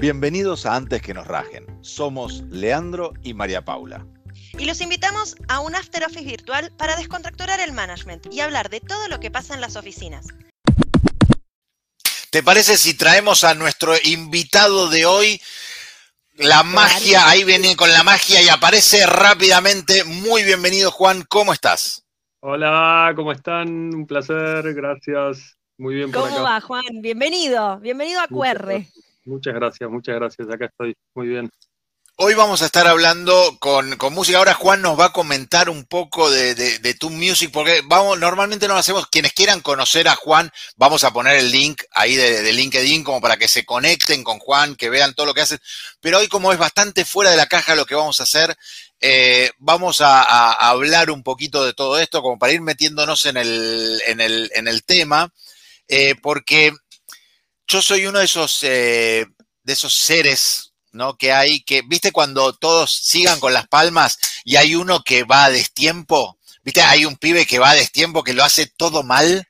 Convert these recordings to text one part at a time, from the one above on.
Bienvenidos a Antes que nos rajen. Somos Leandro y María Paula. Y los invitamos a un After Office virtual para descontracturar el management y hablar de todo lo que pasa en las oficinas. ¿Te parece si traemos a nuestro invitado de hoy? La magia, ahí viene con la magia y aparece rápidamente. Muy bienvenido, Juan. ¿Cómo estás? Hola, ¿cómo están? Un placer, gracias. Muy bien por ¿Cómo va, Juan? Bienvenido, bienvenido a QR. Muchas gracias, muchas gracias. Acá estoy. Muy bien. Hoy vamos a estar hablando con, música. Ahora Juan nos va a comentar un poco de, de, Tu Music, porque vamos, normalmente no lo hacemos. Quienes quieran conocer a Juan, vamos a poner el link ahí de, LinkedIn como para que se conecten con Juan, que vean todo lo que hace. Pero hoy, como es bastante fuera de la caja lo que vamos a hacer, eh, vamos a, hablar un poquito de todo esto, como para ir metiéndonos en el, en el, en el tema, eh, porque yo soy uno de esos, eh, de esos seres ¿no? Que hay que, ¿viste cuando todos sigan con las palmas y hay uno que va a destiempo? ¿Viste? Hay un pibe que va a destiempo que lo hace todo mal.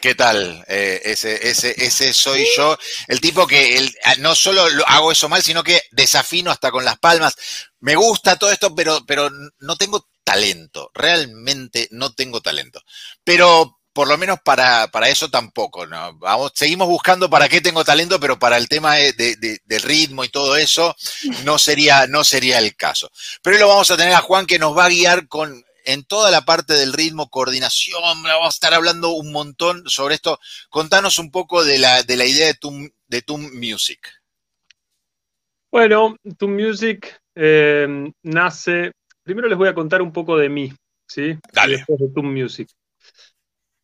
¿Qué tal? Eh, ese, ese, ese soy yo. El tipo que el, ah, no solo hago eso mal, sino que desafino hasta con las palmas. Me gusta todo esto, pero, pero no tengo talento. Realmente no tengo talento. Pero por lo menos para, eso tampoco, ¿no? Vamos, seguimos buscando para qué tengo talento, pero para el tema de, del ritmo y todo eso, no sería, no sería el caso. Pero hoy lo vamos a tener a Juan que nos va a guiar con en toda la parte del ritmo, coordinación, vamos a estar hablando un montón sobre esto. Contanos un poco de la, de la idea de tu, de Music. Bueno, tu Music eh, nace. Primero les voy a contar un poco de mí, ¿sí? Dale. Después de tu Music.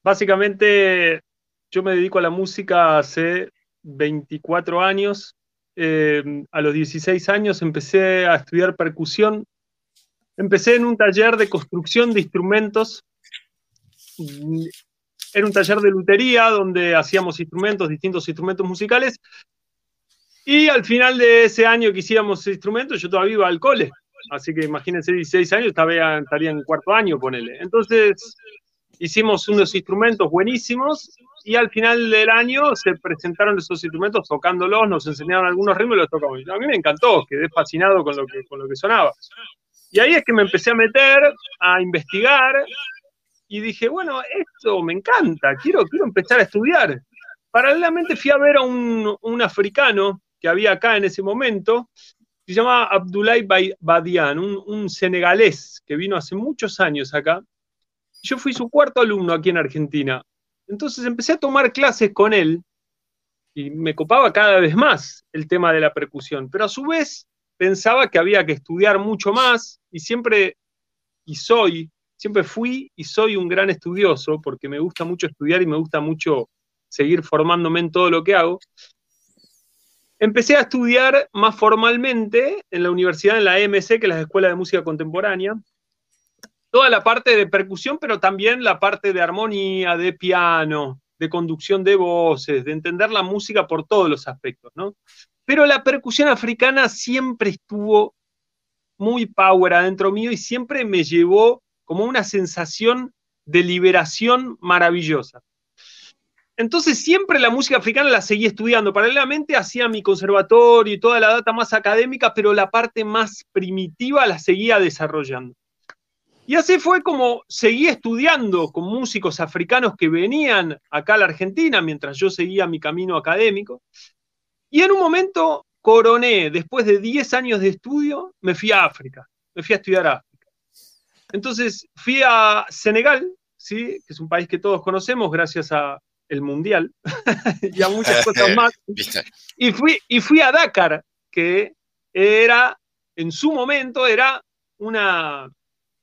Básicamente, yo me dedico a la música hace 24 años. Eh, a los 16 años empecé a estudiar percusión. Empecé en un taller de construcción de instrumentos. Era un taller de lutería donde hacíamos instrumentos, distintos instrumentos musicales. Y al final de ese año que hacíamos instrumentos, yo todavía iba al cole. Así que imagínense, 16 años, estaría en cuarto año, ponele. Entonces, hicimos unos instrumentos buenísimos y al final del año se presentaron esos instrumentos tocándolos, nos enseñaron algunos ritmos y los tocamos. A mí me encantó, quedé fascinado con lo que, con lo que sonaba. Y ahí es que me empecé a meter, a investigar y dije, bueno, esto me encanta, quiero, quiero empezar a estudiar. Paralelamente fui a ver a un, un africano que había acá en ese momento, se llama Abdoulaye Badian, un, un senegalés que vino hace muchos años acá, yo fui su cuarto alumno aquí en Argentina. Entonces empecé a tomar clases con él y me copaba cada vez más el tema de la percusión, pero a su vez pensaba que había que estudiar mucho más y siempre, y soy, siempre fui y soy un gran estudioso porque me gusta mucho estudiar y me gusta mucho seguir formándome en todo lo que hago. Empecé a estudiar más formalmente en la universidad, en la EMC, que es la Escuela de Música Contemporánea, toda la parte de percusión, pero también la parte de armonía, de piano, de conducción de voces, de entender la música por todos los aspectos, ¿no? Pero la percusión africana siempre estuvo muy power adentro mío y siempre me llevó como una sensación de liberación maravillosa. Entonces siempre la música africana la seguí estudiando. Paralelamente hacía mi conservatorio y toda la data más académica, pero la parte más primitiva la seguía desarrollando. Y así fue como seguí estudiando con músicos africanos que venían acá a la Argentina mientras yo seguía mi camino académico. Y en un momento coroné, después de 10 años de estudio, me fui a África, me fui a estudiar a África. Entonces fui a Senegal, ¿sí? que es un país que todos conocemos gracias a el Mundial y a muchas cosas más. Y fui, y fui a Dakar, que era, en su momento, era una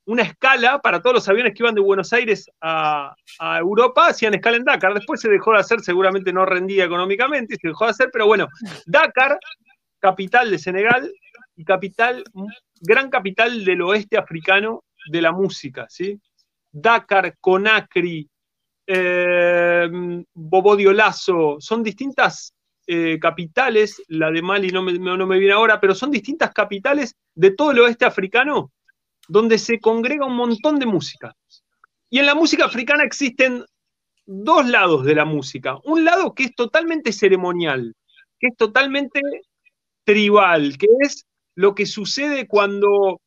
una escala para todos los aviones que iban de Buenos Aires a, Europa, hacían escala en Dakar. Después se dejó de hacer, seguramente no rendía económicamente, se dejó de hacer, pero bueno, Dakar, capital de Senegal y capital, gran capital del oeste africano de la música, ¿sí? Dakar, Conakry, eh, son distintas eh, capitales, la de Mali no no me viene ahora, pero son distintas capitales de todo el oeste africano donde se congrega un montón de música. Y en la música africana existen dos lados de la música. Un lado que es totalmente ceremonial, que es totalmente tribal, que es lo que sucede cuando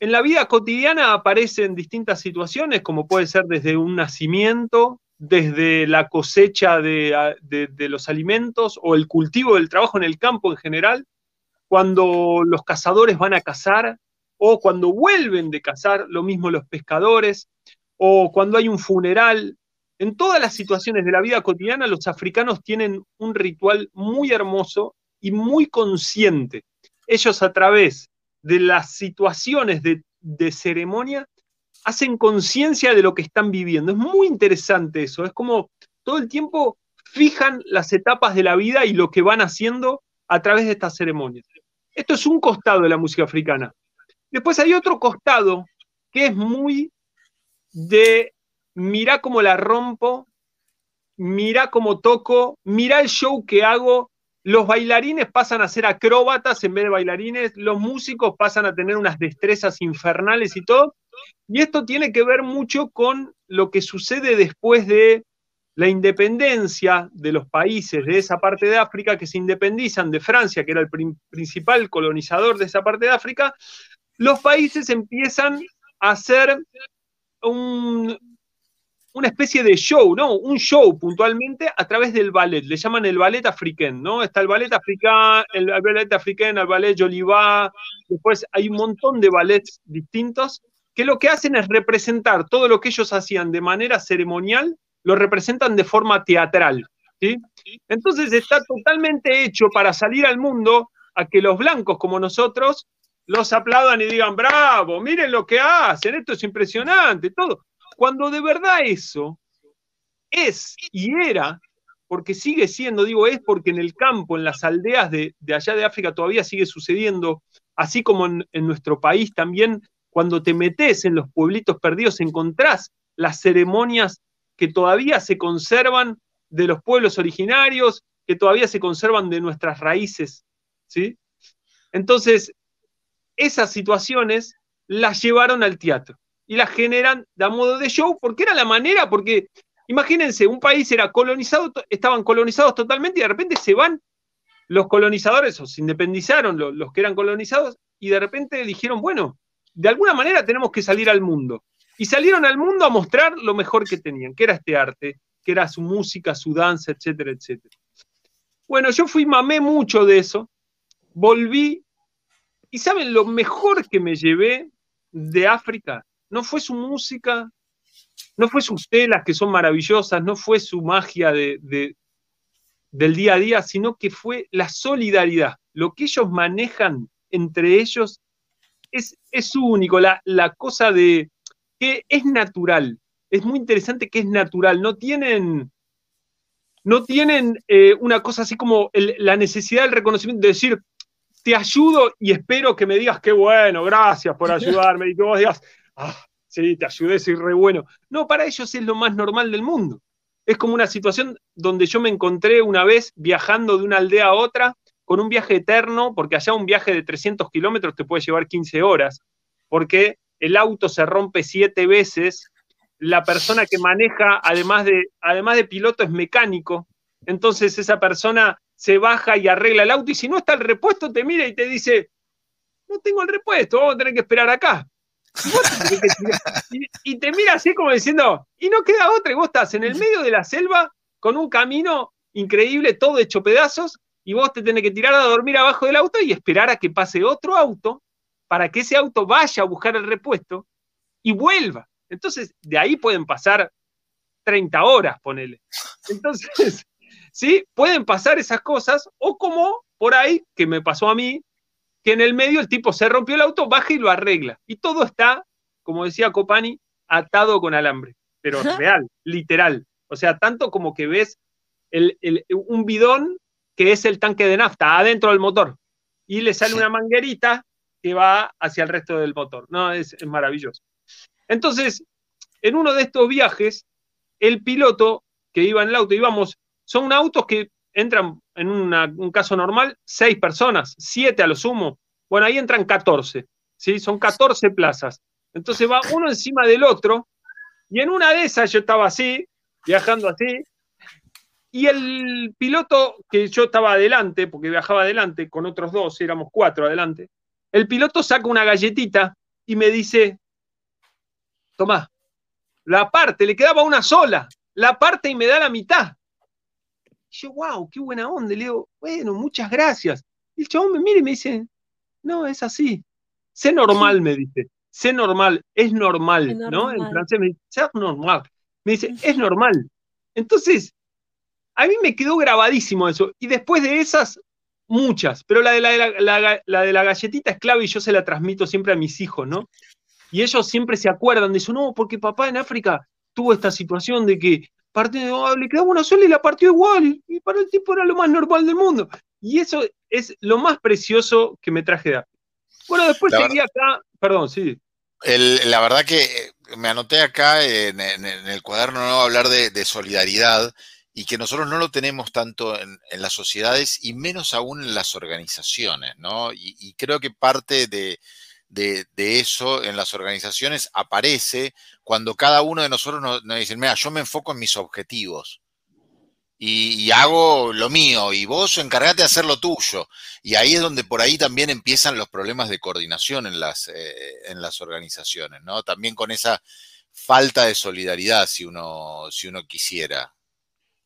en la vida cotidiana aparecen distintas situaciones, como puede ser desde un nacimiento, desde la cosecha de, los alimentos o el cultivo del trabajo en el campo en general, cuando los cazadores van a cazar o cuando vuelven de cazar, lo mismo los pescadores, o cuando hay un funeral. En todas las situaciones de la vida cotidiana, los africanos tienen un ritual muy hermoso y muy consciente. Ellos a través de las situaciones de, ceremonia hacen conciencia de lo que están viviendo. Es muy interesante eso. Es como todo el tiempo fijan las etapas de la vida y lo que van haciendo a través de estas ceremonias. Esto es un costado de la música africana. Después hay otro costado que es muy de mira cómo la rompo, mira cómo toco, mira el show que hago. Los bailarines pasan a ser acróbatas en vez de bailarines, los músicos pasan a tener unas destrezas infernales y todo. Y esto tiene que ver mucho con lo que sucede después de la independencia de los países de esa parte de África que se independizan de Francia, que era el principal colonizador de esa parte de África, los países empiezan a hacer un, una especie de show, ¿no? Un show puntualmente a través del ballet. Le llaman el ballet africano, ¿no? Está el ballet africano, el ballet africano, el ballet Joliva. Después hay un montón de ballets distintos que lo que hacen es representar todo lo que ellos hacían de manera ceremonial, lo representan de forma teatral. ¿sí? Entonces está totalmente hecho para salir al mundo a que los blancos como nosotros los aplaudan y digan, bravo, miren lo que hacen, esto es impresionante, todo. Cuando de verdad eso es y era, porque sigue siendo, digo, es porque en el campo, en las aldeas de, allá de África todavía sigue sucediendo, así como en, en nuestro país también, cuando te metes en los pueblitos perdidos encontrás las ceremonias que todavía se conservan de los pueblos originarios, que todavía se conservan de nuestras raíces, ¿sí? Entonces, esas situaciones las llevaron al teatro y las generan de modo de show porque era la manera, porque imagínense, un país era colonizado, estaban colonizados totalmente y de repente se van los colonizadores o se independizaron los, los que eran colonizados y de repente dijeron, bueno, de alguna manera tenemos que salir al mundo. Y salieron al mundo a mostrar lo mejor que tenían, que era este arte, que era su música, su danza, etcétera, etcétera. Bueno, yo fui, mamé mucho de eso, volví y saben, lo mejor que me llevé de África no fue su música, no fue sus telas que son maravillosas, no fue su magia de, del día a día, sino que fue la solidaridad. Lo que ellos manejan entre ellos es, es único, la, la cosa de que es natural. Es muy interesante que es natural. No tienen, no tienen eh, una cosa así como la necesidad del reconocimiento de decir, te ayudo y espero que me digas qué bueno, gracias por ayudarme, y que vos digas, ah, sí, te ayudé, soy re bueno. No, para ellos es lo más normal del mundo. Es como una situación donde yo me encontré una vez viajando de una aldea a otra con un viaje eterno, porque allá un viaje de 300 kilómetros te puede llevar 15 horas, porque el auto se rompe siete veces, la persona que maneja, además de, además de piloto, es mecánico, entonces esa persona se baja y arregla el auto y si no está el repuesto te mira y te dice, no tengo el repuesto, vamos a tener que esperar acá. Y, te mira así como diciendo, y no queda otra, y vos estás en el medio de la selva con un camino increíble, todo hecho pedazos, y vos te tenés que tirar a dormir abajo del auto y esperar a que pase otro auto para que ese auto vaya a buscar el repuesto y vuelva. Entonces, de ahí pueden pasar 30 horas, ponele. Entonces, ¿sí? Pueden pasar esas cosas, o como por ahí, que me pasó a mí, que en el medio el tipo se rompió el auto, baja y lo arregla. Y todo está, como decía Copani, atado con alambre, pero real, literal. O sea, tanto como que ves un bidón que es el tanque de nafta adentro del motor y le sale una manguerita que va hacia el resto del motor. No, es, es maravilloso. Entonces, en uno de estos viajes, el piloto que iba en el auto, íbamos son autos que entran en un caso normal seis personas, siete a lo sumo. Bueno, ahí entran 14, ¿sí? Son 14 plazas. Entonces va uno encima del otro y en una de esas yo estaba así, viajando así, Y el piloto, que yo estaba adelante, porque viajaba adelante con otros dos, éramos cuatro adelante, el piloto saca una galletita y me dice, tomá, la parte, le quedaba una sola, la parte y me da la mitad. Y yo, wow, qué buena onda. Le digo, bueno, muchas gracias. Y el chabón me mira y me dice, no, es así. Sé normal, me dice. Sé normal, es normal, ¿no? En francés me dice, sé normal. Me dice, es normal. Entonces, a mí me quedó grabadísimo eso. Y después de esas, muchas. Pero la de la, la de la galletita es clave y yo se la transmito siempre a mis hijos, ¿no? Y ellos siempre se acuerdan de eso, no, porque papá en África tuvo esta situación de que partió, le quedaba una sola y la partió igual, y para el tipo era lo más normal del mundo. Y eso es lo más precioso que me traje de África. Bueno, después seguí acá, perdón, sí. la verdad que me anoté acá en, el cuaderno ¿no? hablar de, solidaridad y que nosotros no lo tenemos tanto en, las sociedades y menos aún en las organizaciones, ¿no? y creo que parte de, de, eso en las organizaciones aparece cuando cada uno de nosotros nos, dice, mira, yo me enfoco en mis objetivos y, hago lo mío y vos encargate de hacer lo tuyo. Y ahí es donde por ahí también empiezan los problemas de coordinación en las, eh, en las organizaciones, ¿no? También con esa falta de solidaridad, si uno, si uno quisiera.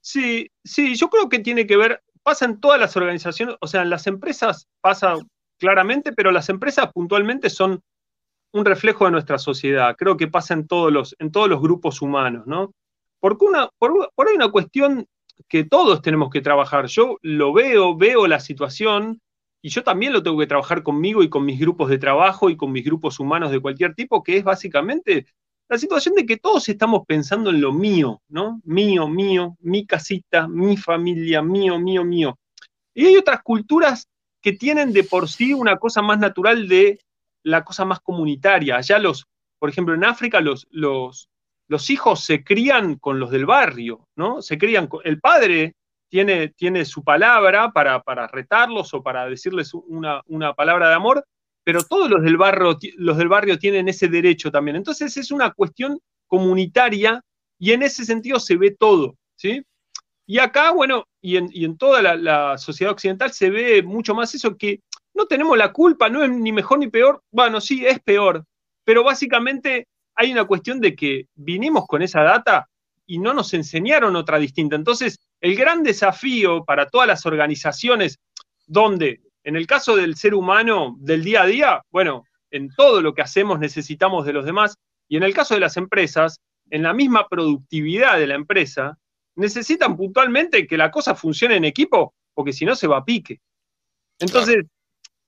Sí, sí, yo creo que tiene que ver, pasa en todas las organizaciones, o sea, en las empresas pasa claramente, pero las empresas puntualmente son un reflejo de nuestra sociedad. Creo que pasa en todos los, en todos los grupos humanos, ¿no? Porque una, por, por una cuestión que todos tenemos que trabajar. Yo lo veo, veo la situación y yo también lo tengo que trabajar conmigo y con mis grupos de trabajo y con mis grupos humanos de cualquier tipo, que es básicamente la situación de que todos estamos pensando en lo mío, ¿no? Mío, mío, mi casita, mi familia, mío, mío, mío. Y hay otras culturas que tienen de por sí una cosa más natural de la cosa más comunitaria. Allá los, por ejemplo, en África los, los, los hijos se crían con los del barrio, ¿no? Se crían con, el padre tiene, tiene su palabra para, para retarlos o para decirles una, una, palabra de amor, pero todos los del, barrio, los del barrio tienen ese derecho también. Entonces es una cuestión comunitaria y en ese sentido se ve todo, ¿sí? Y acá, bueno, y en, toda la, sociedad occidental se ve mucho más eso que no tenemos la culpa, no es ni mejor ni peor. Bueno, sí, es peor, pero básicamente hay una cuestión de que vinimos con esa data y no nos enseñaron otra distinta. Entonces, el gran desafío para todas las organizaciones, donde en el caso del ser humano del día a día, bueno, en todo lo que hacemos necesitamos de los demás, y en el caso de las empresas, en la misma productividad de la empresa, necesitan puntualmente que la cosa funcione en equipo, porque si no se va a pique. Entonces,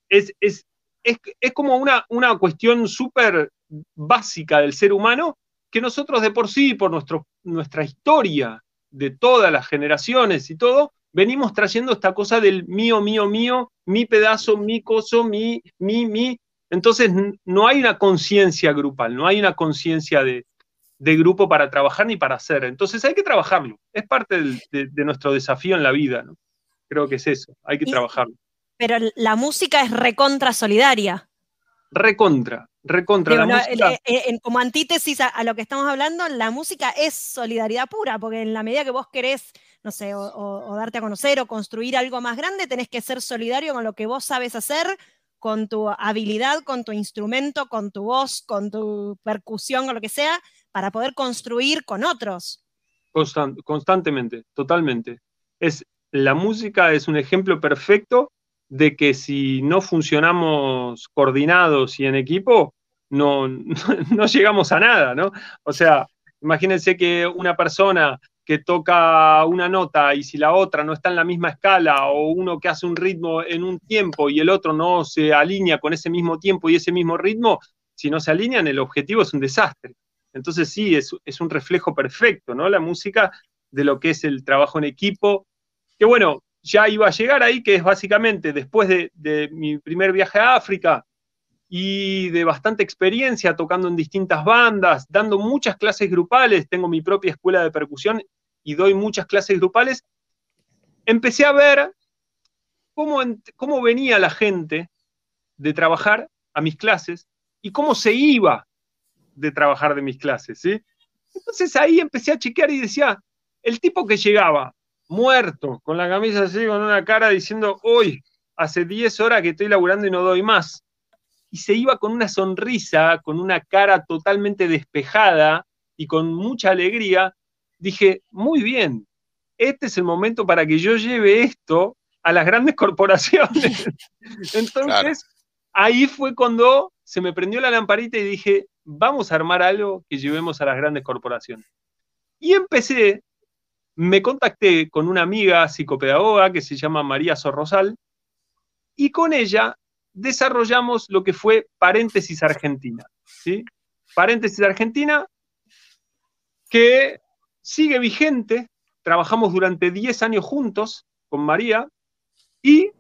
es, es, como una, una cuestión súper básica del ser humano que nosotros de por sí, por nuestro, nuestra historia de todas las generaciones y todo, venimos trayendo esta cosa del mío, mío, mío, mi pedazo, mi coso, mi, mi, mi. Entonces no hay una conciencia grupal, no hay una conciencia de, de grupo para trabajar ni para hacer. Entonces hay que trabajarlo. Es parte de, nuestro desafío en la vida, ¿no? Creo que es eso, hay que trabajarlo. Pero la música es recontra solidaria. Recontra, recontra. la eh, eh, como antítesis a, lo que estamos hablando, la música es solidaridad pura, porque en la medida que vos querés, no sé, o darte a conocer o construir algo más grande, tenés que ser solidario con lo que vos sabes hacer, con tu habilidad, con tu instrumento, con tu voz, con tu percusión o lo que sea, para poder construir con otros. constantemente, totalmente. Es, la música es un ejemplo perfecto de que si no funcionamos coordinados y en equipo, no, no, llegamos a nada, ¿no? O sea, imagínense que una persona que toca una nota y si la otra no está en la misma escala o uno que hace un ritmo en un tiempo y el otro no se alinea con ese mismo tiempo y ese mismo ritmo, si no se alinean, el objetivo es un desastre. Entonces sí, es, un reflejo perfecto, ¿no? La música de lo que es el trabajo en equipo, que bueno, ya iba a llegar ahí, que es básicamente después de, de mi primer viaje a África y de bastante experiencia tocando en distintas bandas, dando muchas clases grupales, tengo mi propia escuela de percusión y doy muchas clases grupales, empecé a ver cómo, cómo venía la gente de trabajar a mis clases y cómo se iba de trabajar de mis clases, ¿sí? Entonces ahí empecé a chequear y decía, el tipo que llegaba muerto, con la camisa así, con una cara diciendo, hoy, hace 10 horas que estoy laburando y no doy más. Y se iba con una sonrisa, con una cara totalmente despejada y con mucha alegría. Dije, muy bien, este es el momento para que yo lleve esto a las grandes corporaciones. Entonces, ahí fue cuando se me prendió la lamparita y dije, vamos a armar algo que llevemos a las grandes corporaciones. Y empecé, me contacté con una amiga psicopedagoga que se llama María Sorrosal, y con ella desarrollamos lo que fue Paréntesis Argentina. ¿sí? Paréntesis Argentina, que sigue vigente, trabajamos durante 10 años juntos con María y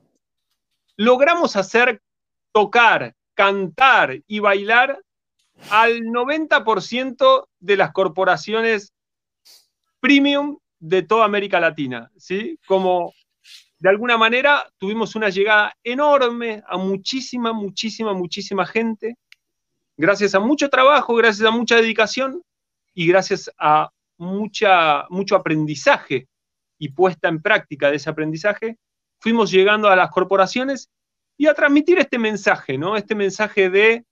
logramos hacer tocar, cantar y bailar al 90% de las corporaciones premium de toda América Latina, ¿sí? Como de alguna manera tuvimos una llegada enorme a muchísima, muchísima, muchísima gente, gracias a mucho trabajo, gracias a mucha dedicación y gracias a mucha, mucho aprendizaje y puesta en práctica de ese aprendizaje, fuimos llegando a las corporaciones y a transmitir este mensaje, ¿no? Este mensaje de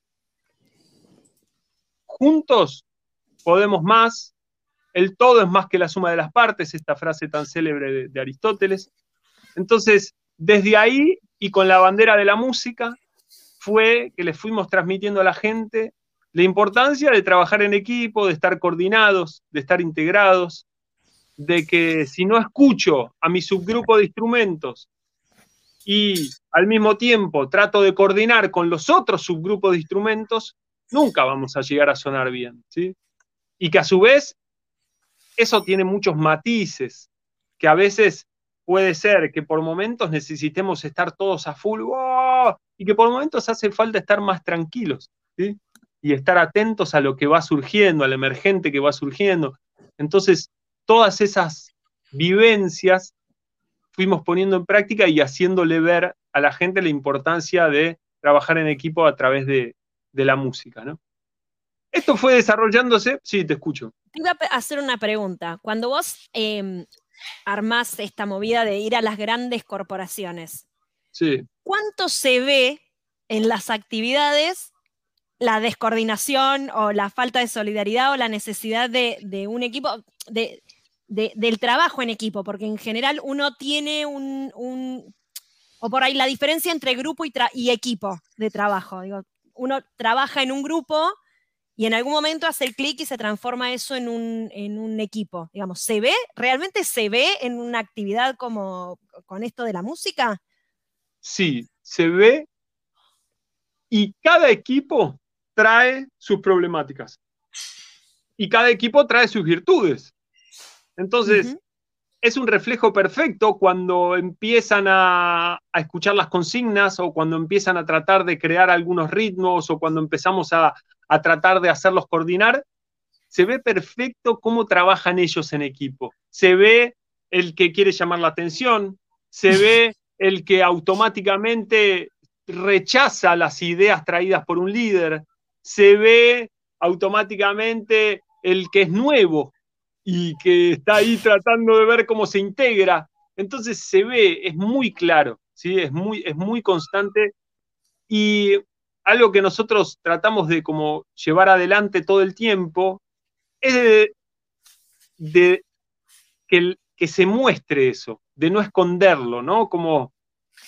juntos podemos más, el todo es más que la suma de las partes, esta frase tan célebre de, Aristóteles. Entonces, desde ahí y con la bandera de la música, fue que le fuimos transmitiendo a la gente la importancia de trabajar en equipo, de estar coordinados, de estar integrados, de que si no escucho a mi subgrupo de instrumentos y al mismo tiempo trato de coordinar con los otros subgrupos de instrumentos, nunca vamos a llegar a sonar bien, ¿sí? Y que a su vez eso tiene muchos matices, que a veces puede ser que por momentos necesitemos estar todos a full y que por momentos hace falta estar más tranquilos ¿sí? y estar atentos a lo que va surgiendo, al emergente que va surgiendo. Entonces, todas esas vivencias fuimos poniendo en práctica y haciéndole ver a la gente la importancia de trabajar en equipo a través de, de la música, ¿no? Esto fue desarrollándose, sí, te escucho. Te iba a hacer una pregunta. Cuando vos eh, armás esta movida de ir a las grandes corporaciones, ¿cuánto se ve en las actividades la descoordinación o la falta de solidaridad o la necesidad de, un equipo, de, del trabajo en equipo? Porque en general uno tiene un, o por ahí la diferencia entre grupo y, y equipo de trabajo. Digo, uno trabaja en un grupo y en algún momento hace el clic y se transforma eso en un, equipo. Digamos, ¿se ve? ¿Realmente se ve en una actividad como con esto de la música? Sí, se ve y cada equipo trae sus problemáticas. Y cada equipo trae sus virtudes. Entonces, es un reflejo perfecto cuando empiezan a, escuchar las consignas o cuando empiezan a tratar de crear algunos ritmos o cuando empezamos a, tratar de hacerlos coordinar, se ve perfecto cómo trabajan ellos en equipo. Se ve el que quiere llamar la atención, se ve el que automáticamente rechaza las ideas traídas por un líder, se ve automáticamente el que es nuevo y que está ahí tratando de ver cómo se integra. Entonces se ve, es muy claro, ¿sí? es, muy, es muy constante y algo que nosotros tratamos de como llevar adelante todo el tiempo es de, que, que, se muestre eso, de no esconderlo, ¿no? Como,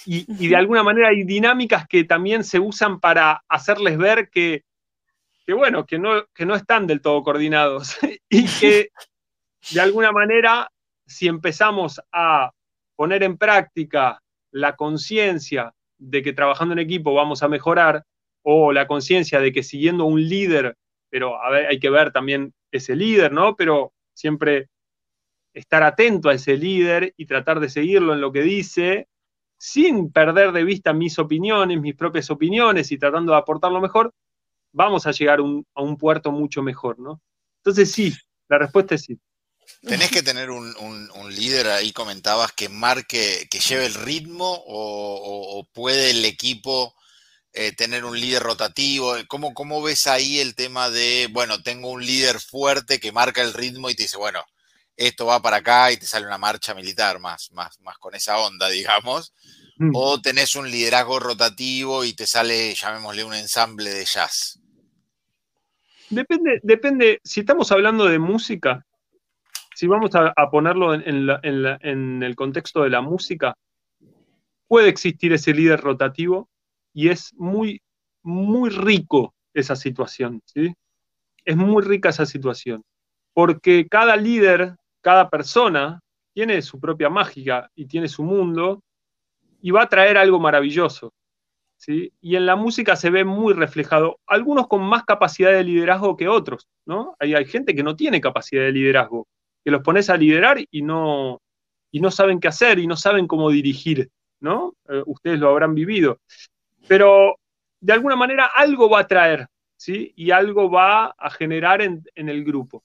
y, y, de alguna manera hay dinámicas que también se usan para hacerles ver que, que bueno, que no, que no están del todo coordinados y que de alguna manera, si empezamos a poner en práctica la conciencia de que trabajando en equipo vamos a mejorar, o la conciencia de que siguiendo un líder, pero hay que ver también ese líder, ¿no? Pero siempre estar atento a ese líder y tratar de seguirlo en lo que dice, sin perder de vista mis opiniones, mis propias opiniones y tratando de aportar lo mejor, vamos a llegar a un puerto mucho mejor, ¿no? Entonces sí, la respuesta es sí. ¿Tenés que tener un, líder ahí, comentabas, que marque, que lleve el ritmo o, puede el equipo eh, tener un líder rotativo? ¿Cómo, ¿Cómo ves ahí el tema de, bueno, tengo un líder fuerte que marca el ritmo y te dice, bueno, esto va para acá y te sale una marcha militar más, más, más con esa onda, digamos. Mm. O tenés un liderazgo rotativo y te sale, llamémosle, un ensamble de jazz. Depende, depende, si estamos hablando de música, si vamos a, ponerlo en, el contexto de la música, puede existir ese líder rotativo y es muy, muy rico esa situación, ¿sí? Es muy rica esa situación, porque cada líder, cada persona tiene su propia mágica y tiene su mundo y va a traer algo maravilloso. ¿sí? Y en la música se ve muy reflejado, algunos con más capacidad de liderazgo que otros, ¿no? Hay gente que no tiene capacidad de liderazgo, que los pones a liderar y no, y no saben qué hacer y no saben cómo dirigir, ¿no? Eh, ustedes lo habrán vivido. Pero de alguna manera algo va a traer, ¿sí? Y algo va a generar en, en el grupo.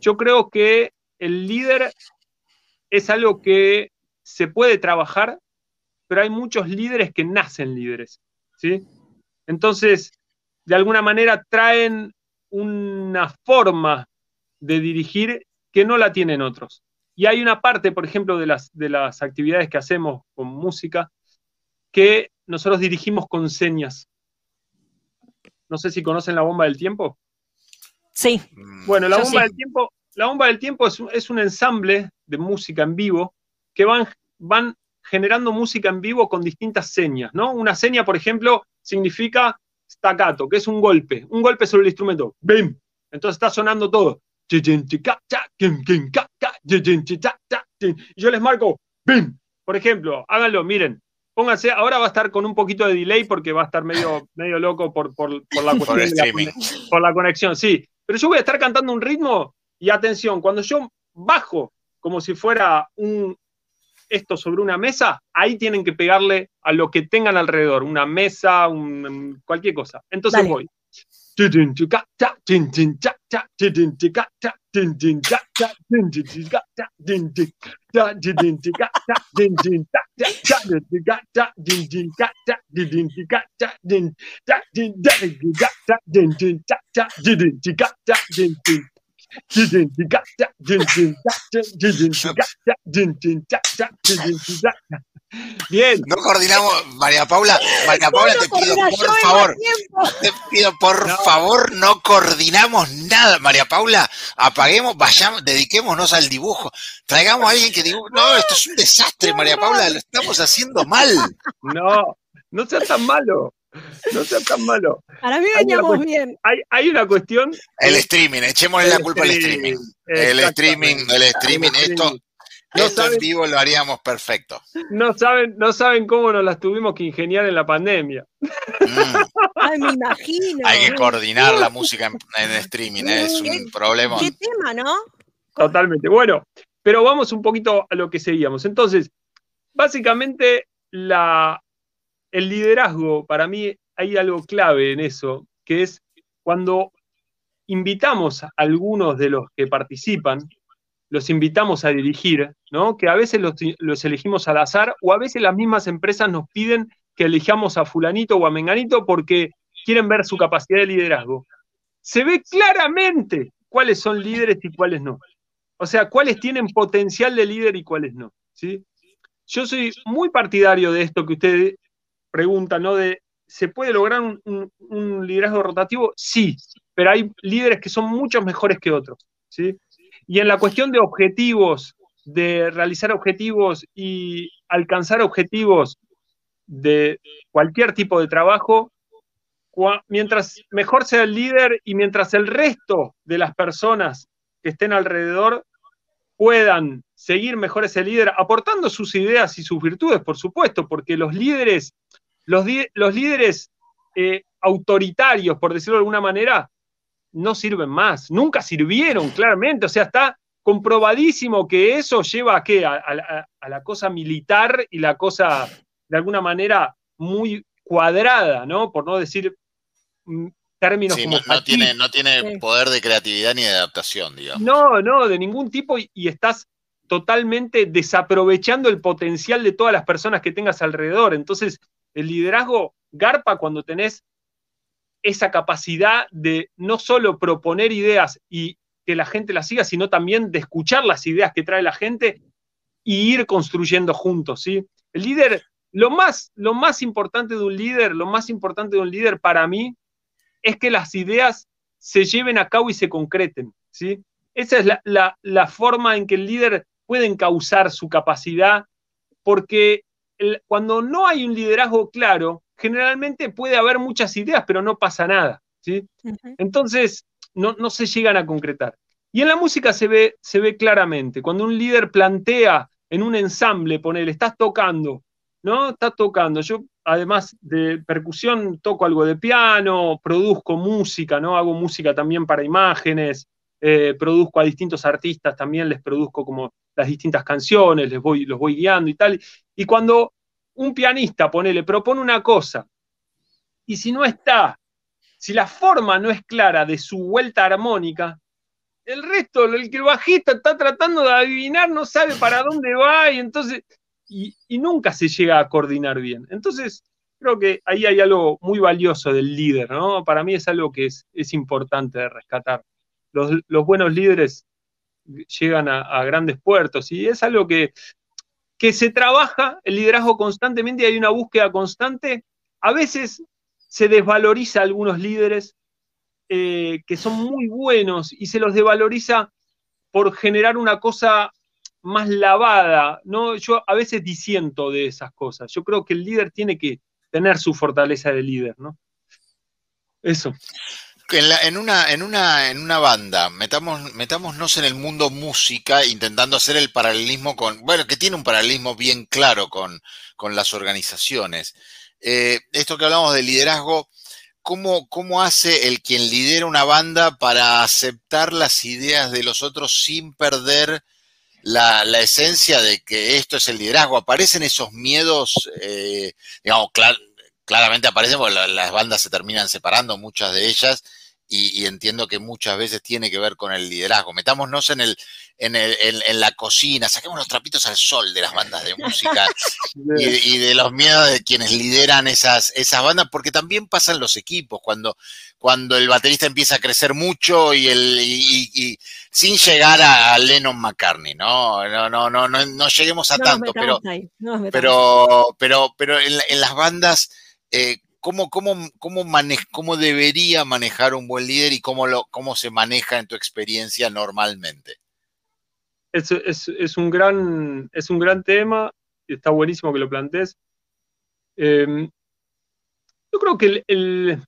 Yo creo que el líder es algo que se puede trabajar, pero hay muchos líderes que nacen líderes, ¿sí? Entonces, de alguna manera traen una forma de dirigir que no la tienen otros. Y hay una parte, por ejemplo, de las, de las actividades que hacemos con música, que nosotros dirigimos con señas. No sé si conocen la bomba del tiempo. Sí, Mm, Bueno, la bomba sí. del tiempo, la bomba del tiempo es un, es un ensamble de música en vivo que van, van generando música en vivo con distintas señas, ¿no? Una seña, por ejemplo, significa staccato, que es un golpe, un golpe sobre el instrumento. ¡Bim! Entonces está sonando todo. Y yo les marco, ¡bim! Por ejemplo, háganlo, miren. Pónganse, ahora va a estar con un poquito de delay porque va a estar medio, medio loco por, por, por la Por la por la conexión, sí. Pero yo voy a estar cantando un ritmo y atención, cuando yo bajo como si fuera un esto sobre una mesa, ahí tienen que pegarle a lo que tengan alrededor, una mesa, un- cualquier cosa. Entonces Dale. voy. din to got tap din din tap tap din to got tap din din tap tap din din to got tap din din da din din to got tap din din tap tap tap din to got tap din din got tap din din to got tap din tap din da you got tap din din tap tap din din to got tap din din din din got tap din din tap tap din din to got tap din din tap tap din din to got tap Bien, No coordinamos, María Paula, María Paula, te pido por favor, te pido por No. favor, no coordinamos nada, María Paula, apaguemos, vayamos, dediquémonos al dibujo, traigamos a alguien que dibuje, no, esto es un desastre, María Paula, lo estamos haciendo mal. no, no sea tan malo, no sea tan malo. Para mí veníamos bien. Hay, hay una cuestión. El streaming, echémosle la culpa al streaming. El streaming, el streaming, esto, No esto en saben- vivo lo haríamos perfecto. No saben, no saben cómo nos las tuvimos que ingeniar en la pandemia. Mm, Ay, me imagino. hay que coordinar la música en, en streaming, es un problema. ¿Qué tema, no? Totalmente. Bueno, pero vamos un poquito a lo que seguíamos. Entonces, básicamente, la, el liderazgo, para mí hay algo clave en eso, que es cuando invitamos a algunos de los que participan, los invitamos a dirigir, ¿no? Que a veces los, elegimos al azar o a veces las mismas empresas nos piden que elijamos a fulanito o a menganito porque quieren ver su capacidad de liderazgo. Se ve claramente cuáles son líderes y cuáles no. O sea, cuáles tienen potencial de líder y cuáles no. ¿sí? Yo soy muy partidario de esto que usted pregunta, ¿no? De, ¿se puede lograr un, un- un liderazgo rotativo? Sí, pero hay líderes que son muchos mejores que otros. ¿sí? Y en la cuestión de objetivos, de realizar objetivos y alcanzar objetivos de cualquier tipo de trabajo, mientras mejor sea el líder y mientras el resto de las personas que estén alrededor puedan seguir mejor ese líder, aportando sus ideas y sus virtudes, por supuesto, porque los líderes, los, los líderes eh, autoritarios, por decirlo de alguna manera, no sirven más, nunca sirvieron, claramente, o sea, está comprobadísimo que eso lleva a qué? A, a la- a la cosa militar y la cosa, de alguna manera, muy cuadrada, ¿no? Por no decir mm, términos Sí, como no, no tiene, no tiene poder de creatividad ni de adaptación, digamos. No, no, de ningún tipo y, y estás totalmente desaprovechando el potencial de todas las personas que tengas alrededor. Entonces, el liderazgo garpa cuando tenés esa capacidad de no solo proponer ideas y que la gente la siga, sino también de escuchar las ideas que trae la gente y ir construyendo juntos, ¿sí? El líder, lo más, lo más importante de un líder, lo más importante de un líder para mí es que las ideas se lleven a cabo y se concreten, ¿sí? Esa es la, forma en que el líder puede encauzar su capacidad, porque cuando no hay un liderazgo claro, generalmente puede haber muchas ideas, pero no pasa nada, ¿sí? Entonces, no, se llegan a concretar. Y en la música se ve, se ve claramente, cuando un líder plantea en un ensamble, ponele, estás tocando, ¿no? Estás tocando. Yo, además de percusión, toco algo de piano, produzco música, ¿no? Hago música también para imágenes, eh, produzco a distintos artistas, también les produzco como las distintas canciones, les voy, los voy guiando y tal. Y cuando un pianista, ponele, propone una cosa, y si no está si la forma no es clara de su vuelta armónica, el resto, el que el bajista está tratando de adivinar, no sabe para dónde va y entonces, y, nunca se llega a coordinar bien. Entonces, creo que ahí hay algo muy valioso del líder, ¿no? Para mí es algo que es, importante de rescatar. Los, buenos líderes llegan a, grandes puertos y es algo que, que se trabaja, el liderazgo constantemente y hay una búsqueda constante. A veces se desvaloriza a algunos líderes eh, que son muy buenos y se los desvaloriza por generar una cosa más lavada. ¿no? Yo a veces disiento de esas cosas. Yo creo que el líder tiene que tener su fortaleza de líder. ¿no? Eso. En, una, en, una, en una banda, metamos, metámonos en el mundo música intentando hacer el paralelismo con, bueno, que tiene un paralelismo bien claro con, con las organizaciones. Eh, esto que hablamos de liderazgo, ¿cómo, ¿cómo hace el quien lidera una banda para aceptar las ideas de los otros sin perder la, esencia de que esto es el liderazgo? ¿Aparecen esos miedos? Eh, digamos, claramente aparecen porque las bandas se terminan separando, muchas de ellas, y, entiendo que muchas veces tiene que ver con el liderazgo. Metámonos en, el, en, el, en, la cocina, saquemos los trapitos al sol de las bandas de música y, de los miedos de quienes lideran esas, esas bandas, porque también pasan los equipos, cuando, cuando el baterista empieza a crecer mucho y, el, y, sin llegar a Lennon McCartney, ¿no? No, no, no, no, lleguemos a tanto, pero, pero, pero, pero en, las bandas... Eh, ¿Cómo, cómo, cómo, cómo debería manejar un buen líder y cómo, lo, cómo se maneja en tu experiencia normalmente? Es, es, un, gran, es un gran tema, está buenísimo que lo plantees. Em, yo creo que el,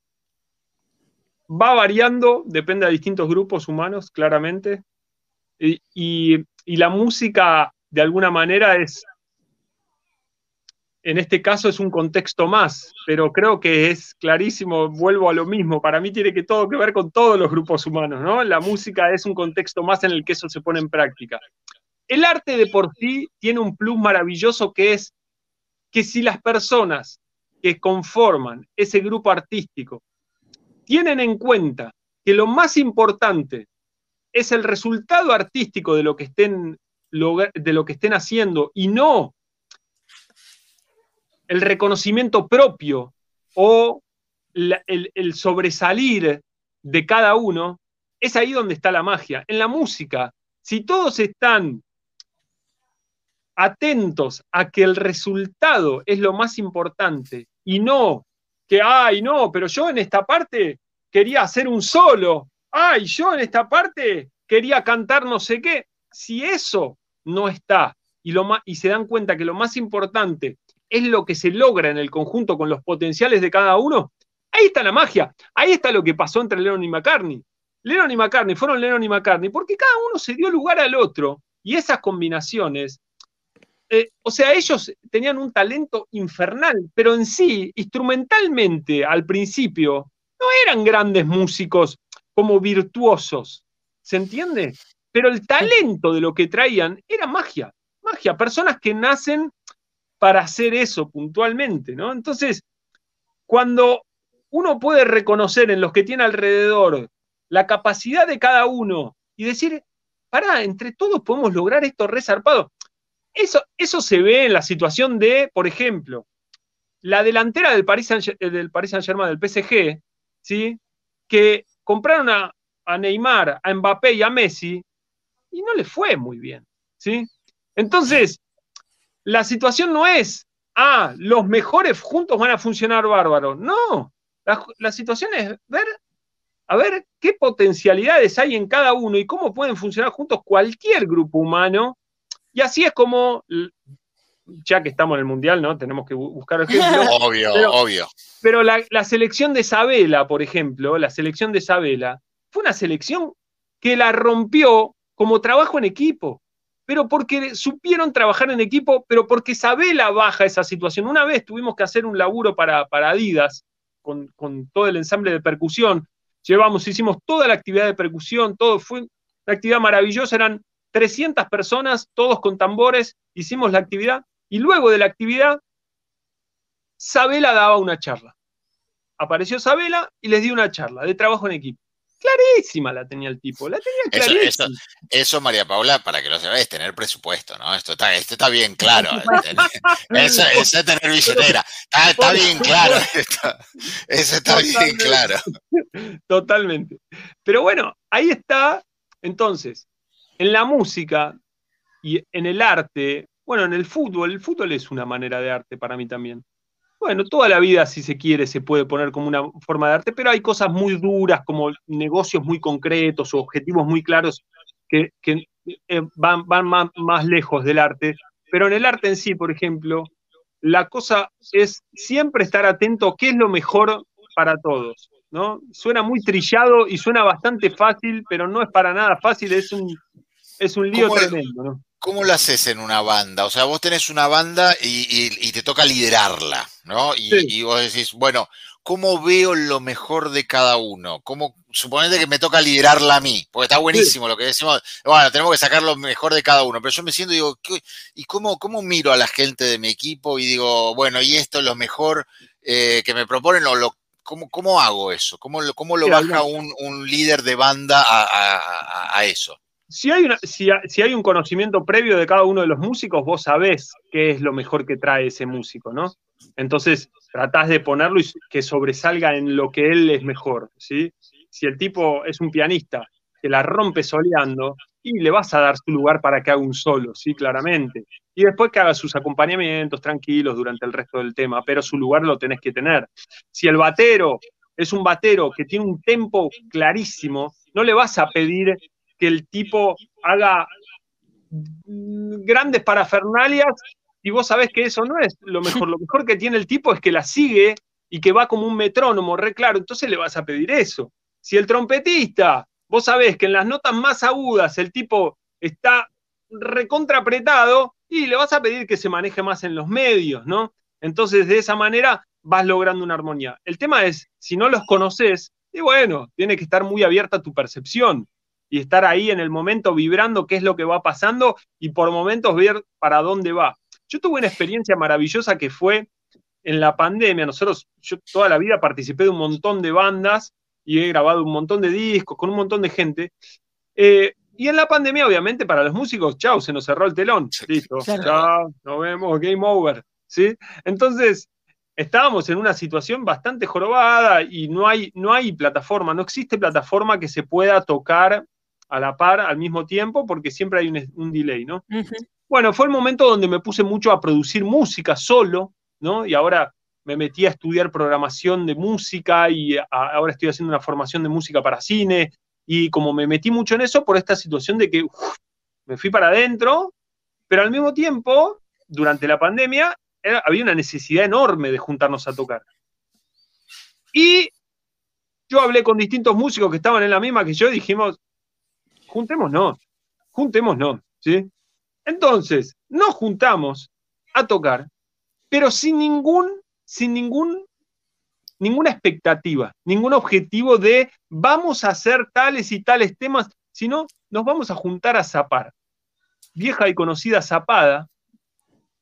va variando, depende de distintos grupos humanos, claramente, y, y la música de alguna manera es, en este caso es un contexto más, pero creo que es clarísimo, vuelvo a lo mismo, para mí tiene que todo que ver con todos los grupos humanos, ¿no? La música es un contexto más en el que eso se pone en práctica. El arte de por sí tiene un plus maravilloso que es que si las personas que conforman ese grupo artístico tienen en cuenta que lo más importante es el resultado artístico de lo que estén, de lo que estén haciendo y no el reconocimiento propio o el, sobresalir de cada uno, es ahí donde está la magia. En la música, si todos están atentos a que el resultado es lo más importante y no que, ay, no, pero yo en esta parte quería hacer un solo, ay, yo en esta parte quería cantar no sé qué, si eso no está y, lo y se dan cuenta que lo más importante es lo que se logra en el conjunto con los potenciales de cada uno, ahí está la magia, ahí está lo que pasó entre Lennon y McCartney. Lennon y McCartney fueron Lennon y McCartney porque cada uno se dio lugar al otro y esas combinaciones, eh, o sea, ellos tenían un talento infernal, pero en sí, instrumentalmente, al principio, no eran grandes músicos como virtuosos, ¿se entiende? Pero el talento de lo que traían era magia, magia, personas que nacen para hacer eso puntualmente, ¿no? Entonces, cuando uno puede reconocer en los que tiene alrededor la capacidad de cada uno y decir, pará, entre todos podemos lograr esto resarpado. Eso, eso se ve en la situación de, por ejemplo, la delantera del Paris Saint-Germain, del, PSG, ¿sí? que compraron a, a Neymar, a Mbappé y a Messi, y no le fue muy bien, ¿sí? Entonces, la situación no es, ah, los mejores juntos van a funcionar bárbaro. No, la, la situación es ver, a ver qué potencialidades hay en cada uno y cómo pueden funcionar juntos cualquier grupo humano. Y así es como ya que estamos en el Mundial, ¿no? Tenemos que buscar ejemplos. Obvio, obvio. Pero la, selección de Isabela, por ejemplo, la selección de Isabela, fue una selección que la rompió como trabajo en equipo. Pero porque supieron trabajar en equipo, pero porque Isabela baja esa situación. Una vez tuvimos que hacer un laburo para, para Adidas con, con todo el ensamble de percusión. Llevamos, hicimos toda la actividad de percusión, todo fue una actividad maravillosa. Eran 300 personas, todos con tambores, hicimos la actividad y luego de la actividad, Sabela daba una charla. Apareció Sabela y les dio una charla de trabajo en equipo. Clarísima la tenía el tipo, la tenía clarísima. Eso, María Paula, para que lo sepas, es tener presupuesto, ¿no? Esto está, esto está bien claro. eso, es tener billetera. Está, bien claro. eso está bien claro. Totalmente. Pero bueno, ahí está. Entonces, en la música y en el arte, bueno, en el fútbol, el fútbol es una manera de arte para mí también. Bueno, toda la vida, si se quiere, se puede poner como una forma de arte, pero hay cosas muy duras, como negocios muy concretos o objetivos muy claros que, eh, van, van más, lejos del arte. Pero en el arte en sí, por ejemplo, la cosa es siempre estar atento a qué es lo mejor para todos. ¿no? Suena muy trillado y suena bastante fácil, pero no es para nada fácil, es un, es un lío tremendo. ¿no? ¿Cómo lo haces en una banda? O sea, vos tenés una banda y, te toca liderarla, ¿no? Y, vos decís, bueno, ¿cómo veo lo mejor de cada uno? ¿Cómo, suponete que me toca liderarla a mí, porque está buenísimo lo que decimos, bueno, tenemos que sacar lo mejor de cada uno, pero yo me siento y digo, ¿y cómo, cómo miro a la gente de mi equipo y digo, bueno, y esto es lo mejor eh, que me proponen o lo, ¿cómo, ¿cómo hago eso? ¿Cómo, cómo lo baja un, líder de banda a eso? Si hay, si, hay un conocimiento previo de cada uno de los músicos, vos sabés qué es lo mejor que trae ese músico, ¿no? Entonces, tratás de ponerlo y que sobresalga en lo que él es mejor, ¿sí? Si el tipo es un pianista que la rompe soleando, y le vas a dar su lugar para que haga un solo, sí, claramente. Y después que haga sus acompañamientos tranquilos durante el resto del tema, pero su lugar lo tenés que tener. Si el batero es un batero que tiene un tempo clarísimo, no le vas a pedir que el tipo haga grandes parafernalias y vos sabés que eso no es lo mejor. Lo mejor que tiene el tipo es que la sigue y que va como un metrónomo, re claro, entonces le vas a pedir eso. Si el trompetista, vos sabés que en las notas más agudas el tipo está recontra apretado y le vas a pedir que se maneje más en los medios, ¿no? Entonces de esa manera vas logrando una armonía. El tema es, si no los conoces, y bueno, tiene que estar muy abierta tu percepción y estar ahí en el momento vibrando qué es lo que va pasando y por momentos ver para dónde va. Yo tuve una experiencia maravillosa que fue en la pandemia. Nosotros, yo toda la vida participé de un montón de bandas y he grabado un montón de discos con un montón de gente. Eh, y en la pandemia, obviamente, para los músicos, chao, se nos cerró el telón. Listo, chao, nos vemos, game over. ¿sí? Entonces, estábamos en una situación bastante jorobada y no hay, no hay plataforma, no existe plataforma que se pueda tocar a la par al mismo tiempo porque siempre hay un, delay, ¿no? Bueno, fue el momento donde me puse mucho a producir música solo, ¿no? Y ahora me metí a estudiar programación de música y ahora estoy haciendo una formación de música para cine y como me metí mucho en eso por esta situación de que me fui para adentro, pero al mismo tiempo, durante la pandemia, había una necesidad enorme de juntarnos a tocar. Y yo hablé con distintos músicos que estaban en la misma que yo y dijimos, juntémonos, juntémonos, ¿sí? Entonces, nos juntamos a tocar, pero sin ningún, sin ningún, ninguna expectativa, ningún objetivo de vamos a hacer tales y tales temas, sino nos vamos a juntar a zapar. Vieja y conocida zapada.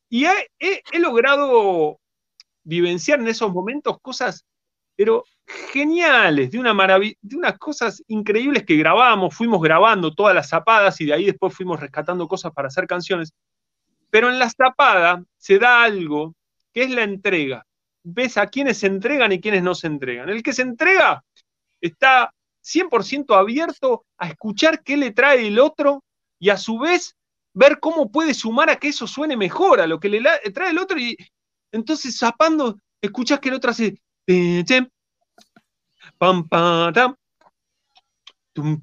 Y he logrado vivenciar en esos momentos cosas, pero geniales, de, una de unas cosas increíbles que grabamos, fuimos grabando todas las zapadas y de ahí después fuimos rescatando cosas para hacer canciones. Pero en la zapada se da algo que es la entrega. Ves a quienes se entregan y quienes no se entregan. El que se entrega está 100% abierto a escuchar qué le trae el otro y a su vez ver cómo puede sumar a que eso suene mejor, a lo que le trae el otro y entonces zapando, escuchas que el otro hace pam pam tum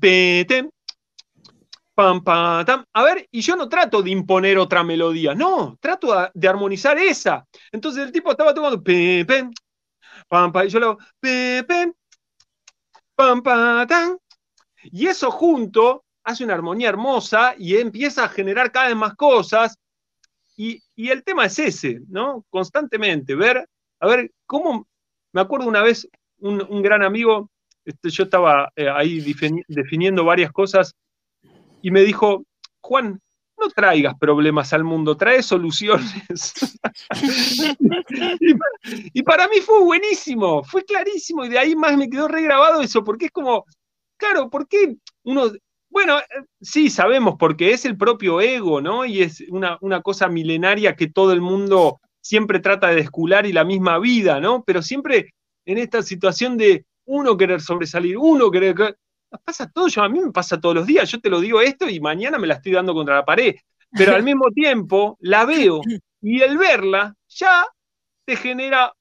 pam pam a ver, y yo no trato de imponer otra melodía, no, trato de armonizar esa. Entonces el tipo estaba tomando pam pam y yo lo hago pam pam y eso junto hace una armonía hermosa y empieza a generar cada vez más cosas. Y, el tema es ese, ¿no? Constantemente, ver, a ver, cómo, me acuerdo una vez, un, gran amigo, este, yo estaba eh, ahí definiendo varias cosas y me dijo, Juan, no traigas problemas al mundo, trae soluciones. y, para mí fue buenísimo, fue clarísimo y de ahí más me quedó regrabado eso, porque es como, claro, ¿por qué uno bueno, eh, sí, sabemos, porque es el propio ego, ¿no? Y es una, cosa milenaria que todo el mundo siempre trata de descular y la misma vida, ¿no? Pero siempre en esta situación de uno querer sobresalir, uno querer... Nos pasa todo, a mí me pasa todos los días, yo te lo digo esto y mañana me la estoy dando contra la pared, pero al mismo tiempo la veo y el verla ya te genera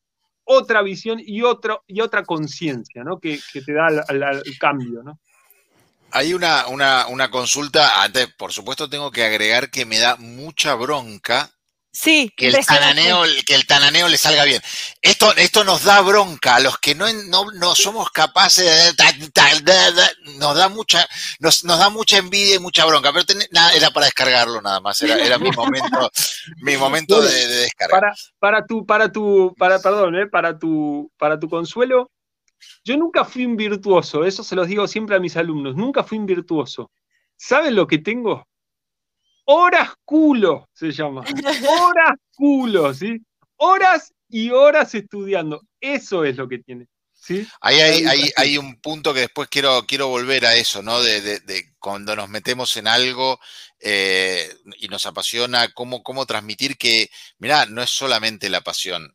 otra visión y, otro, y otra conciencia, ¿no? Que, te da el cambio, ¿no? Hay una, una, una consulta, antes por supuesto tengo que agregar que me da mucha bronca Sí, que el, tananeo, que el tananeo le salga bien. Esto, esto nos da bronca a los que no, no, somos capaces de, nos da mucha, nos, nos, da mucha envidia y mucha bronca, pero nada, era para descargarlo nada más, era, era mi momento, mi momento de, descarga. Para, para tu, para tu, para, perdón, eh, para tu, para tu consuelo, yo nunca fui un virtuoso, eso se los digo siempre a mis alumnos, nunca fui un virtuoso. ¿Saben lo que tengo? Horas culo se llama. Horas culo, ¿sí? Horas y horas estudiando. Eso es lo que tiene. ¿sí? Ahí hay, hay, un punto que después quiero, quiero volver a eso, ¿no? De, cuando nos metemos en algo eh, y nos apasiona, cómo, cómo transmitir que, mirá, no es solamente la pasión,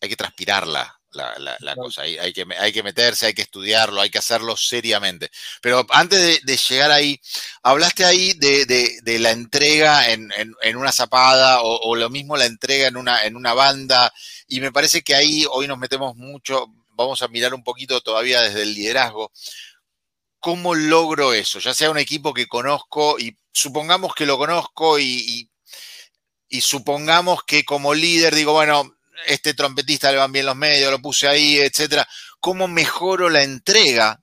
hay que transpirarla, la, cosa. Hay, que, hay que meterse, hay que estudiarlo, hay que hacerlo seriamente. Pero antes de, llegar ahí, hablaste ahí de, la entrega en, una zapada o, lo mismo la entrega en una, en una banda. Y me parece que ahí hoy nos metemos mucho, vamos a mirar un poquito todavía desde el liderazgo. ¿Cómo logro eso? Ya sea un equipo que conozco y supongamos que lo conozco y, y supongamos que como líder digo, bueno, este trompetista le van bien los medios, lo puse ahí, etcétera. ¿Cómo mejoro la entrega?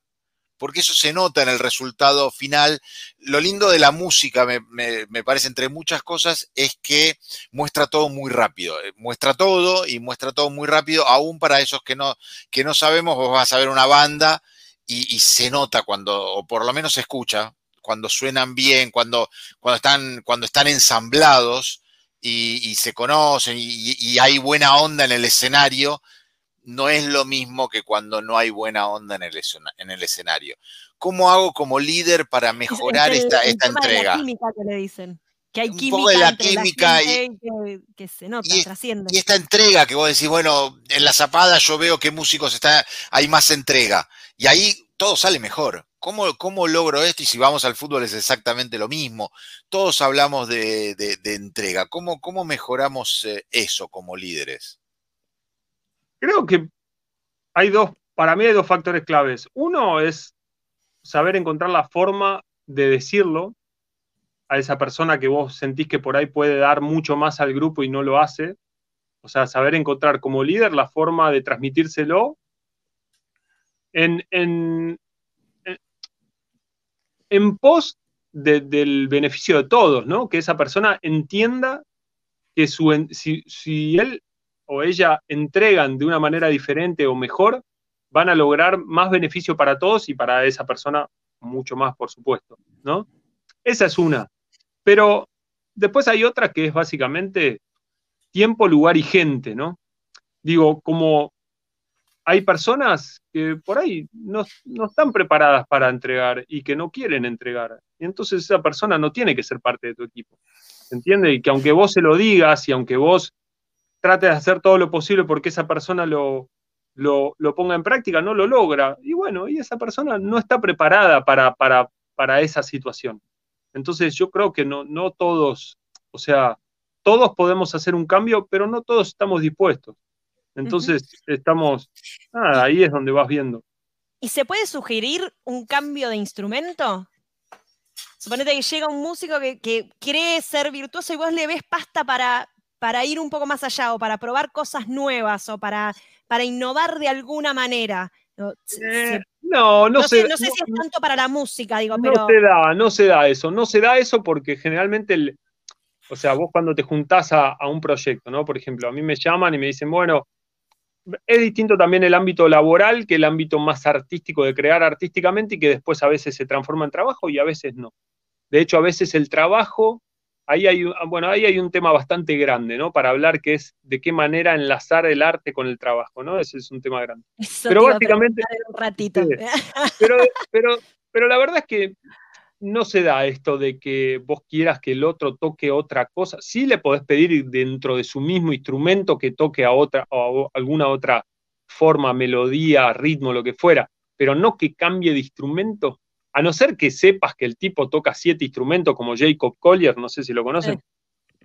Porque eso se nota en el resultado final. Lo lindo de la música, me, parece, entre muchas cosas, es que muestra todo muy rápido. Eh, muestra todo y muestra todo muy rápido, aún para esos que no, que no sabemos, vos vas a ver una banda y, se nota cuando, o por lo menos se escucha, cuando suenan bien, cuando, cuando, están, cuando están ensamblados y, se conocen y, hay buena onda en el escenario, no es lo mismo que cuando no hay buena onda en el, en el escenario. ¿Cómo hago como líder para mejorar esta, esta entrega? la química que le dicen. Que hay un química, poco de la química y, que, se nota, y, trasciende. Y esta entrega que vos decís, bueno, en la zapada yo veo que músicos está, hay más entrega. Y ahí todo sale mejor. ¿Cómo, logro esto? Y si vamos al fútbol es exactamente lo mismo. Todos hablamos de, entrega. ¿Cómo, ¿Cómo, mejoramos eh, eso como líderes? Creo que hay dos, para mí hay dos factores claves. Uno es saber encontrar la forma de decirlo a esa persona que vos sentís que por ahí puede dar mucho más al grupo y no lo hace. O sea, saber encontrar como líder la forma de transmitírselo en, en, pos del beneficio de todos, ¿no? Que esa persona entienda que su, si, él o ella entregan de una manera diferente o mejor, van a lograr más beneficio para todos y para esa persona mucho más, por supuesto, ¿no? Esa es una. Pero después hay otra que es básicamente tiempo, lugar y gente, ¿no? Digo, como hay personas que por ahí no, están preparadas para entregar y que no quieren entregar. Y entonces esa persona no tiene que ser parte de tu equipo. ¿Entiendes? Y que aunque vos se lo digas y aunque vos trates de hacer todo lo posible porque esa persona lo, lo, ponga en práctica, no lo logra. Y bueno, y esa persona no está preparada para, para, para esa situación. Entonces yo creo que no, no todos, o sea, todos podemos hacer un cambio, pero no todos estamos dispuestos. Entonces estamos, nada, ahí es donde vas viendo. ¿Y se puede sugerir un cambio de instrumento? Suponete que llega un músico que, que quiere ser virtuoso y vos le ves pasta para, para ir un poco más allá o para probar cosas nuevas o para, para innovar de alguna manera. no, eh, no, sé, no sé si es tanto para la música, digo, no pero. No se da, no se da eso. No se da eso porque generalmente, el, o sea, vos cuando te juntás a, a, un proyecto, ¿no? Por ejemplo, a mí me llaman y me dicen, bueno, es distinto también el ámbito laboral que el ámbito más artístico de crear artísticamente y que después a veces se transforma en trabajo y a veces no. De hecho, a veces el trabajo ahí hay, bueno, ahí hay un tema bastante grande, ¿no? Para hablar que es de qué manera enlazar el arte con el trabajo, ¿no? Ese es un tema grande. pero básicamente... Un ratito. pero, pero, pero la verdad es que no se da esto de que vos quieras que el otro toque otra cosa. Sí le podés pedir dentro de su mismo instrumento que toque a otra o alguna otra forma, melodía, ritmo, lo que fuera, pero no que cambie de instrumento a no ser que sepas que el tipo toca siete instrumentos como Jacob Collier, no sé si lo conocen.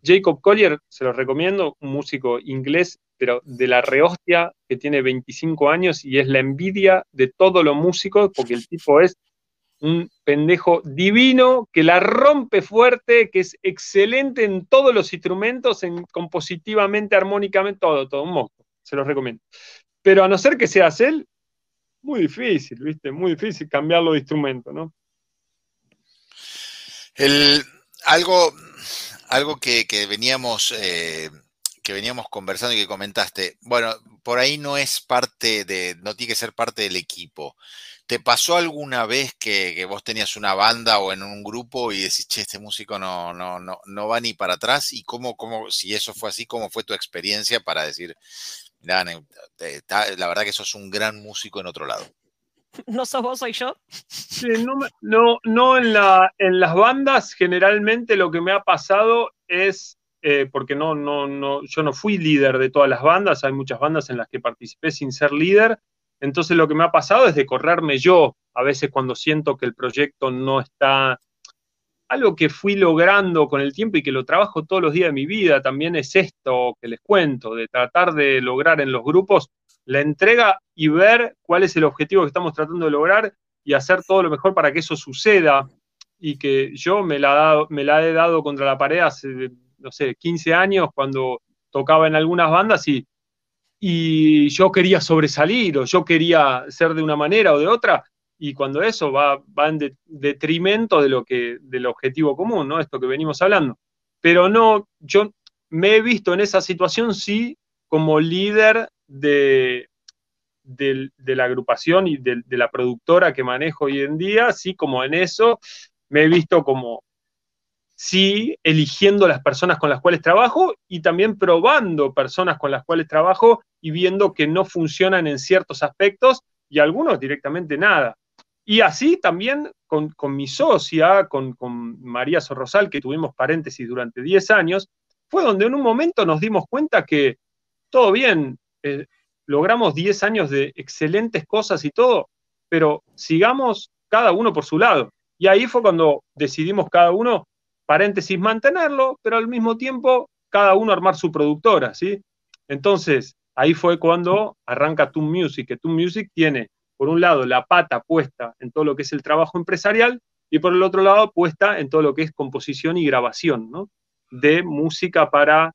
Jacob Collier, se los recomiendo, un músico inglés, pero de la rehostia, que tiene 25 años y es la envidia de todos los músicos, porque el tipo es un pendejo divino, que la rompe fuerte, que es excelente en todos los instrumentos, en compositivamente, armónicamente, todo, todo, un monstruo, se los recomiendo. Pero a no ser que seas él, muy difícil, ¿viste? Muy difícil cambiarlo de instrumento, ¿no? El, algo algo que, veníamos eh, que veníamos conversando y que comentaste, bueno, por ahí no es parte de, no tiene que ser parte del equipo. ¿Te pasó alguna vez que, vos tenías una banda o en un grupo y decís, che, este músico no, no, no, no va ni para atrás? ¿Y cómo, cómo, si eso fue así, cómo fue tu experiencia para decir, la verdad que sos un gran músico en otro lado. ¿No sos vos, soy yo? Sí, no, no, en, la, en las bandas generalmente lo que me ha pasado es, eh, porque no, no, no, yo no fui líder de todas las bandas, hay muchas bandas en las que participé sin ser líder, entonces lo que me ha pasado es de correrme yo, a veces cuando siento que el proyecto no está algo que fui logrando con el tiempo y que lo trabajo todos los días de mi vida también es esto que les cuento, de tratar de lograr en los grupos la entrega y ver cuál es el objetivo que estamos tratando de lograr y hacer todo lo mejor para que eso suceda y que yo me la, me la he dado contra la pared hace, no sé, 15 años cuando tocaba en algunas bandas y, y yo quería sobresalir o yo quería ser de una manera o de otra y cuando eso va, va en detrimento de lo que, del objetivo común, ¿no? Esto que venimos hablando. Pero no, yo me he visto en esa situación, sí, como líder de, de, la agrupación y de, de, la productora que manejo hoy en día, sí, como en eso, me he visto como, sí, eligiendo las personas con las cuales trabajo y también probando personas con las cuales trabajo y viendo que no funcionan en ciertos aspectos y algunos directamente nada. Y así también con, mi socia, con, María Sorrosal, que tuvimos paréntesis durante 10 años, fue donde en un momento nos dimos cuenta que todo bien, eh, logramos 10 años de excelentes cosas y todo, pero sigamos cada uno por su lado. Y ahí fue cuando decidimos cada uno, paréntesis, mantenerlo, pero al mismo tiempo cada uno armar su productora, ¿sí? Entonces, ahí fue cuando arranca Toon Music, que Toon Music tiene por un lado, la pata puesta en todo lo que es el trabajo empresarial y por el otro lado, puesta en todo lo que es composición y grabación, ¿no? De música para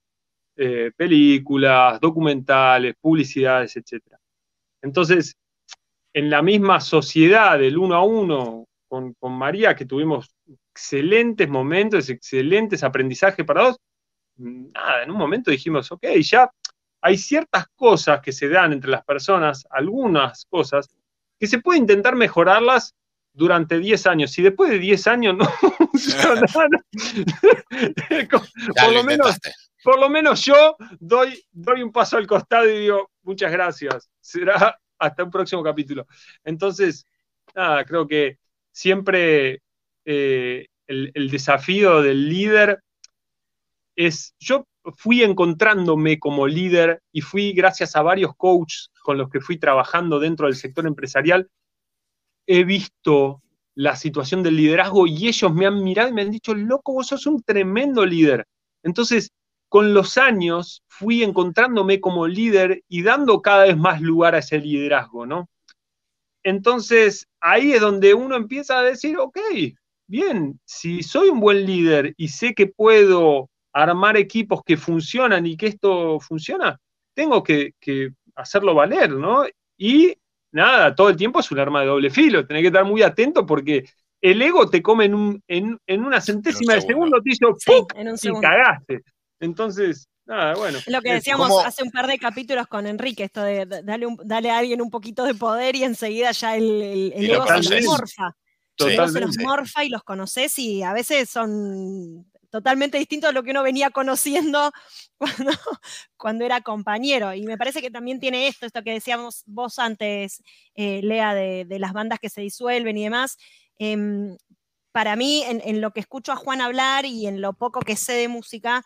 eh, películas, documentales, publicidades, etc. Entonces, en la misma sociedad del uno a uno con, con María, que tuvimos excelentes momentos, excelentes aprendizajes para dos, nada, en un momento dijimos, ok, ya hay ciertas cosas que se dan entre las personas, algunas cosas, que se puede intentar mejorarlas durante 10 años. Si después de 10 años no funciona por, lo menos, por lo menos yo doy, doy un paso al costado y digo, muchas gracias. Será hasta un próximo capítulo. Entonces, nada, creo que siempre eh, el, desafío del líder es, yo fui encontrándome como líder y fui gracias a varios coaches con los que fui trabajando dentro del sector empresarial, he visto la situación del liderazgo y ellos me han mirado y me han dicho, loco, vos sos un tremendo líder. Entonces, con los años fui encontrándome como líder y dando cada vez más lugar a ese liderazgo, ¿no? Entonces, ahí es donde uno empieza a decir, ok, bien, si soy un buen líder y sé que puedo armar equipos que funcionan y que esto funciona, tengo que, hacerlo valer, ¿no? Y nada, todo el tiempo es un arma de doble filo, tenés que estar muy atento porque el ego te come en, un, en, una centésima de segundo, te hizo y cagaste. Entonces, nada, bueno. Lo que decíamos hace un par de capítulos con Enrique, esto de darle, a alguien un poquito de poder y enseguida ya el, ego se los morfa. se los morfa y los conoces y a veces son totalmente distintos a lo que uno venía conociendo cuando, era compañero. Y me parece que también tiene esto, esto que decíamos vos antes, eh, Lea, de, las bandas que se disuelven y demás. Em, para mí, en, lo que escucho a Juan hablar y en lo poco que sé de música,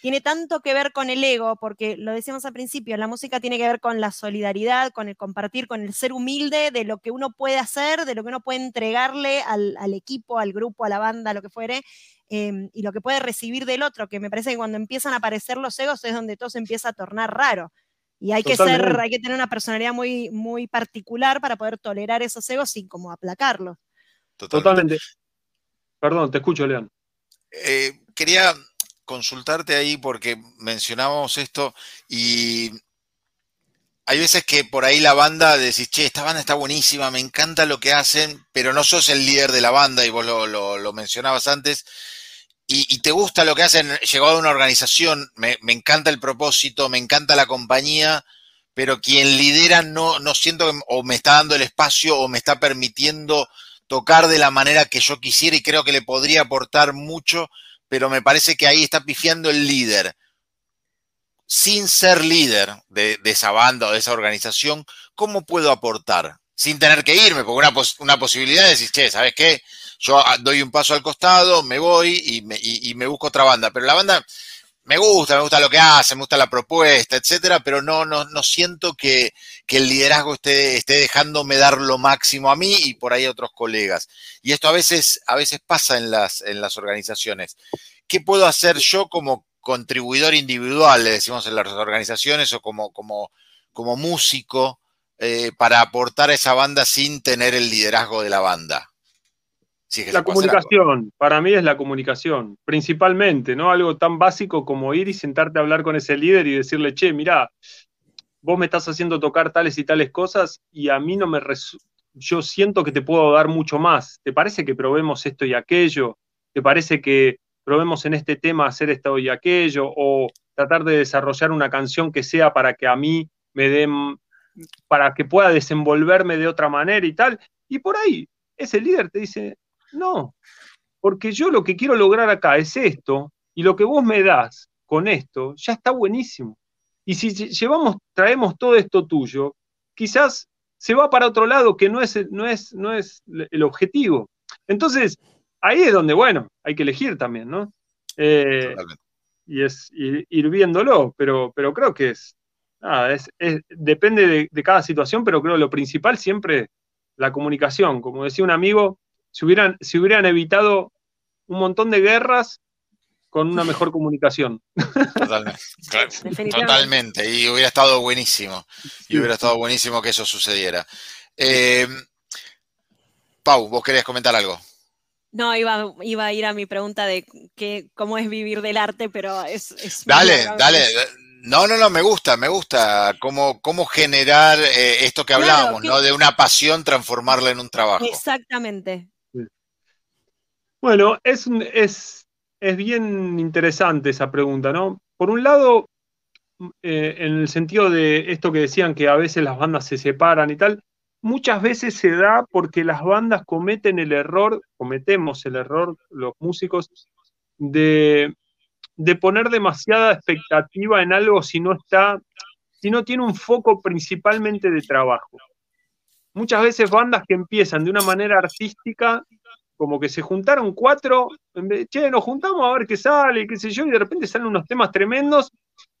tiene tanto que ver con el ego, porque lo decíamos al principio, la música tiene que ver con la solidaridad, con el compartir, con el ser humilde de lo que uno puede hacer, de lo que uno puede entregarle al, equipo, al grupo, a la banda, lo que fuere, em, y lo que puede recibir del otro, que me parece que cuando empiezan a aparecer los egos es donde todo se empieza a tornar raro. Y hay que ser, hay que tener una personalidad muy, muy particular para poder tolerar esos egos sin como aplacarlos. Totalmente. Perdón, te escucho, León. Eh, quería consultarte ahí porque mencionábamos esto y hay veces que por ahí la banda decís, che, esta banda está buenísima, me encanta lo que hacen, pero no sos el líder de la banda y vos lo, mencionabas antes. Y, te gusta lo que hacen, llegó a una organización, me, encanta el propósito, me encanta la compañía, pero quien lidera no, no siento que o me está dando el espacio o me está permitiendo tocar de la manera que yo quisiera y creo que le podría aportar mucho pero me parece que ahí está pifiando el líder. Sin ser líder de, esa banda o de esa organización, ¿cómo puedo aportar? Sin tener que irme, porque una, posibilidad es decir, che, ¿sabes qué? Yo ah, doy un paso al costado, me voy y me, y me busco otra banda. Pero la banda me gusta, me gusta lo que hace, me gusta la propuesta, etcétera, pero no, no, no siento que, el liderazgo esté, esté dejándome dar lo máximo a mí y por ahí a otros colegas. Y esto a veces, a veces pasa en las, en las organizaciones. ¿Qué puedo hacer yo como contribuidor individual, le decimos en las organizaciones, o como, como, como músico, eh, para aportar a esa banda sin tener el liderazgo de la banda? la comunicación, para mí es la comunicación, principalmente, ¿no? Algo tan básico como ir y sentarte a hablar con ese líder y decirle, che, mira, vos me estás haciendo tocar tales y tales cosas y a mí no me... Yo siento que te puedo dar mucho más. ¿Te parece que probemos esto y aquello? ¿Te parece que probemos en este tema hacer esto y aquello? O tratar de desarrollar una canción que sea para que a mí me den, para que pueda desenvolverme de otra manera y tal. Y por ahí, ese líder te dice, no, porque yo lo que quiero lograr acá es esto, y lo que vos me das con esto ya está buenísimo. Y si llevamos, traemos todo esto tuyo, quizás se va para otro lado que no es, no es, no es el objetivo. Entonces, ahí es donde, bueno, hay que elegir también, ¿no? Eh, y es ir, viéndolo, pero, pero creo que es, nada, es, depende de, de, cada situación, pero creo que lo principal siempre la comunicación. Como decía un amigo, si hubieran, si hubieran evitado un montón de guerras con una mejor comunicación. Totalmente. Totalmente. Y hubiera estado buenísimo. Y hubiera estado buenísimo que eso sucediera. Eh, Pau, vos querías comentar algo. No, iba, iba a ir a mi pregunta de que, cómo es vivir del arte, pero es... dale, dale. No, no, no, me gusta, me gusta cómo, cómo generar eh, esto que hablábamos, ¿no? De una pasión transformarla en un trabajo. Exactamente. Bueno, es, es, es bien interesante esa pregunta, ¿no? Por un lado, eh, en el sentido de esto que decían que a veces las bandas se separan y tal, muchas veces se da porque las bandas cometen el error, cometemos el error, los músicos, de, de poner demasiada expectativa en algo si no está, si no tiene un foco principalmente de trabajo. Muchas veces bandas que empiezan de una manera artística como que se juntaron cuatro, che, nos juntamos a ver qué sale, qué sé yo, y de repente salen unos temas tremendos.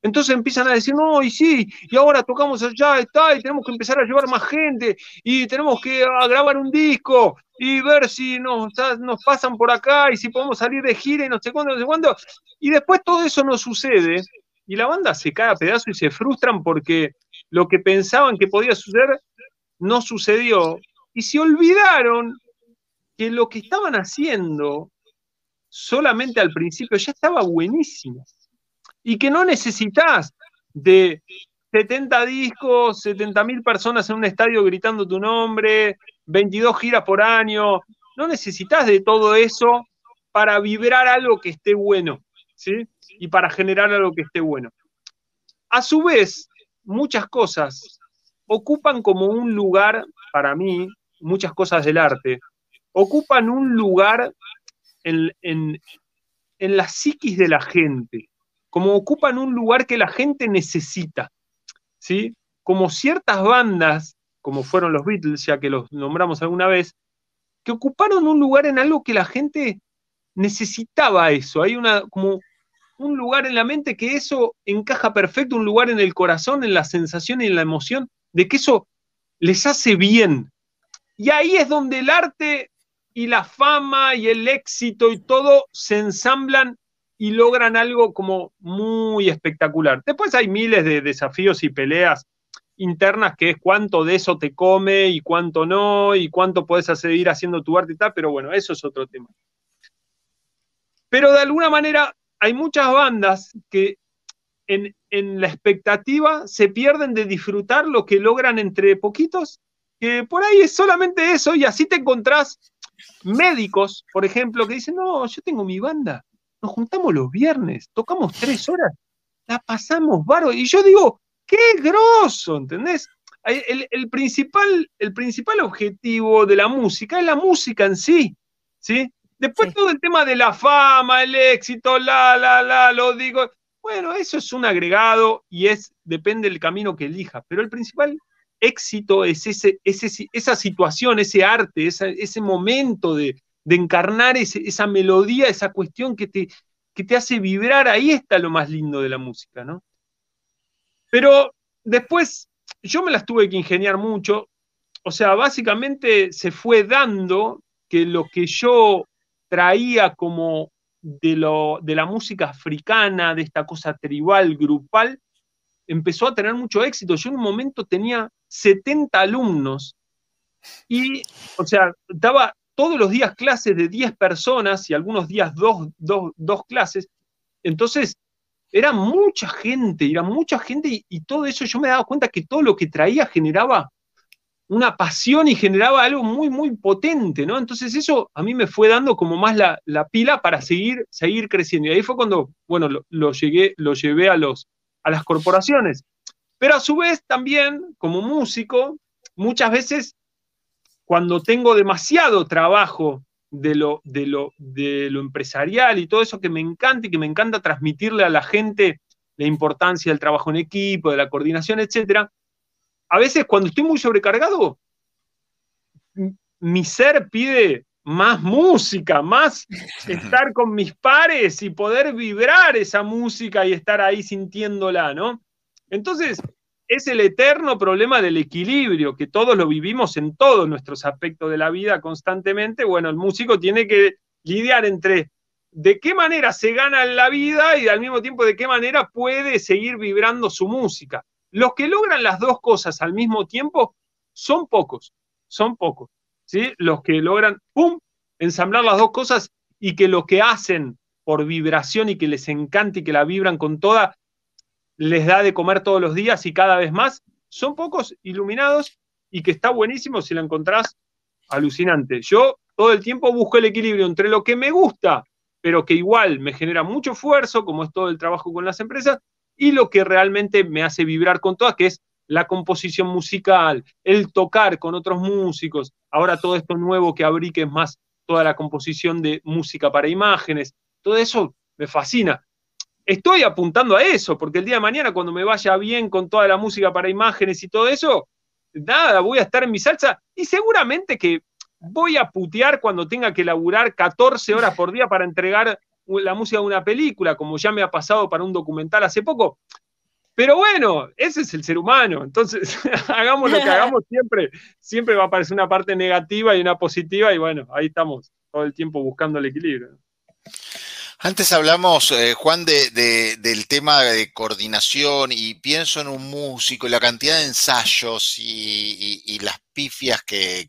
Entonces empiezan a decir, no, y sí, y ahora tocamos allá, está, y tenemos que empezar a llevar más gente, y tenemos que ah, grabar un disco, y ver si nos, nos pasan por acá, y si podemos salir de gira, y no sé cuándo, no sé cuándo. Y después todo eso no sucede, y la banda se cae a pedazos y se frustran porque lo que pensaban que podía suceder no sucedió, y se olvidaron que lo que estaban haciendo solamente al principio ya estaba buenísimo y que no necesitas de 70 discos, 70 mil personas en un estadio gritando tu nombre, 22 giras por año, no necesitas de todo eso para vibrar algo que esté bueno, ¿sí? Y para generar algo que esté bueno. A su vez, muchas cosas ocupan como un lugar, para mí, muchas cosas del arte, ocupan un lugar en, la psiquis de la gente, como ocupan un lugar que la gente necesita, ¿sí? Como ciertas bandas, como fueron los Beatles, ya que los nombramos alguna vez, que ocuparon un lugar en algo que la gente necesitaba eso. Hay una, como un lugar en la mente que eso encaja perfecto, un lugar en el corazón, en la sensación y en la emoción, de que eso les hace bien. Y ahí es donde el arte y la fama y el éxito y todo se ensamblan y logran algo como muy espectacular. Después hay miles de desafíos y peleas internas que es cuánto de eso te come y cuánto no, y cuánto puedes seguir haciendo tu arte y tal, pero bueno, eso es otro tema. Pero de alguna manera hay muchas bandas que en, en la expectativa se pierden de disfrutar lo que logran entre poquitos, que por ahí es solamente eso, y así te encontrás médicos, por ejemplo, que dicen, no, yo tengo mi banda, nos juntamos los viernes, tocamos tres horas, la pasamos baro. Y yo digo, qué grosso, ¿entendés? El, principal, el principal objetivo de la música es la música en sí, ¿sí? Después todo el tema de la fama, el éxito, la, la, la, lo digo. Bueno, eso es un agregado y es, depende del camino que elija, pero el principal éxito es ese, esa situación, ese arte, ese momento de, encarnar esa melodía, esa cuestión que te, que te hace vibrar. Ahí está lo más lindo de la música, ¿no? Pero después yo me las tuve que ingeniar mucho. O sea, básicamente se fue dando que lo que yo traía como de, lo, de la música africana, de esta cosa tribal, grupal, empezó a tener mucho éxito. Yo en un momento tenía 70 alumnos y, o sea, daba todos los días clases de 10 personas y algunos días dos, clases. Entonces, era mucha gente, era mucha gente y, todo eso yo me daba cuenta que todo lo que traía generaba una pasión y generaba algo muy, muy potente, ¿no? Entonces eso a mí me fue dando como más la, pila para seguir, seguir creciendo. Y ahí fue cuando, bueno, lo, llegué, lo llevé a, los, a las corporaciones. Pero a su vez también, como músico, muchas veces cuando tengo demasiado trabajo de lo, de lo, de lo empresarial y todo eso que me encanta y que me encanta transmitirle a la gente la importancia del trabajo en equipo, de la coordinación, etc. A veces cuando estoy muy sobrecargado, mi ser pide más música, más estar con mis pares y poder vibrar esa música y estar ahí sintiéndola, ¿no? Entonces, es el eterno problema del equilibrio, que todos lo vivimos en todos nuestros aspectos de la vida constantemente. Bueno, el músico tiene que lidiar entre de qué manera se gana la vida y al mismo tiempo de qué manera puede seguir vibrando su música. Los que logran las dos cosas al mismo tiempo son pocos, son pocos. ¿sí? Los que logran, ¡pum!, ensamblar las dos cosas y que lo que hacen por vibración y que les encanta y que la vibran con toda, les da de comer todos los días y cada vez más, son pocos iluminados y que está buenísimo si lo encontrás alucinante. Yo todo el tiempo busco el equilibrio entre lo que me gusta, pero que igual me genera mucho esfuerzo, como es todo el trabajo con las empresas, y lo que realmente me hace vibrar con todas, que es la composición musical, el tocar con otros músicos, ahora todo esto nuevo que abrí, que es más toda la composición de música para imágenes, todo eso me fascina estoy apuntando a eso, porque el día de mañana, cuando me vaya bien con toda la música para imágenes y todo eso, nada, voy a estar en mi salsa y seguramente que voy a putear cuando tenga que laburar 14 horas por día para entregar la música de una película, como ya me ha pasado para un documental hace poco. Pero bueno, ese es el ser humano. Entonces, hagamos lo que hagamos, siempre, siempre va a aparecer una parte negativa y una positiva, y bueno, ahí estamos todo el tiempo buscando el equilibrio. Antes hablamos, eh, Juan, de, del tema de coordinación y pienso en un músico y la cantidad de ensayos y, las pifias que,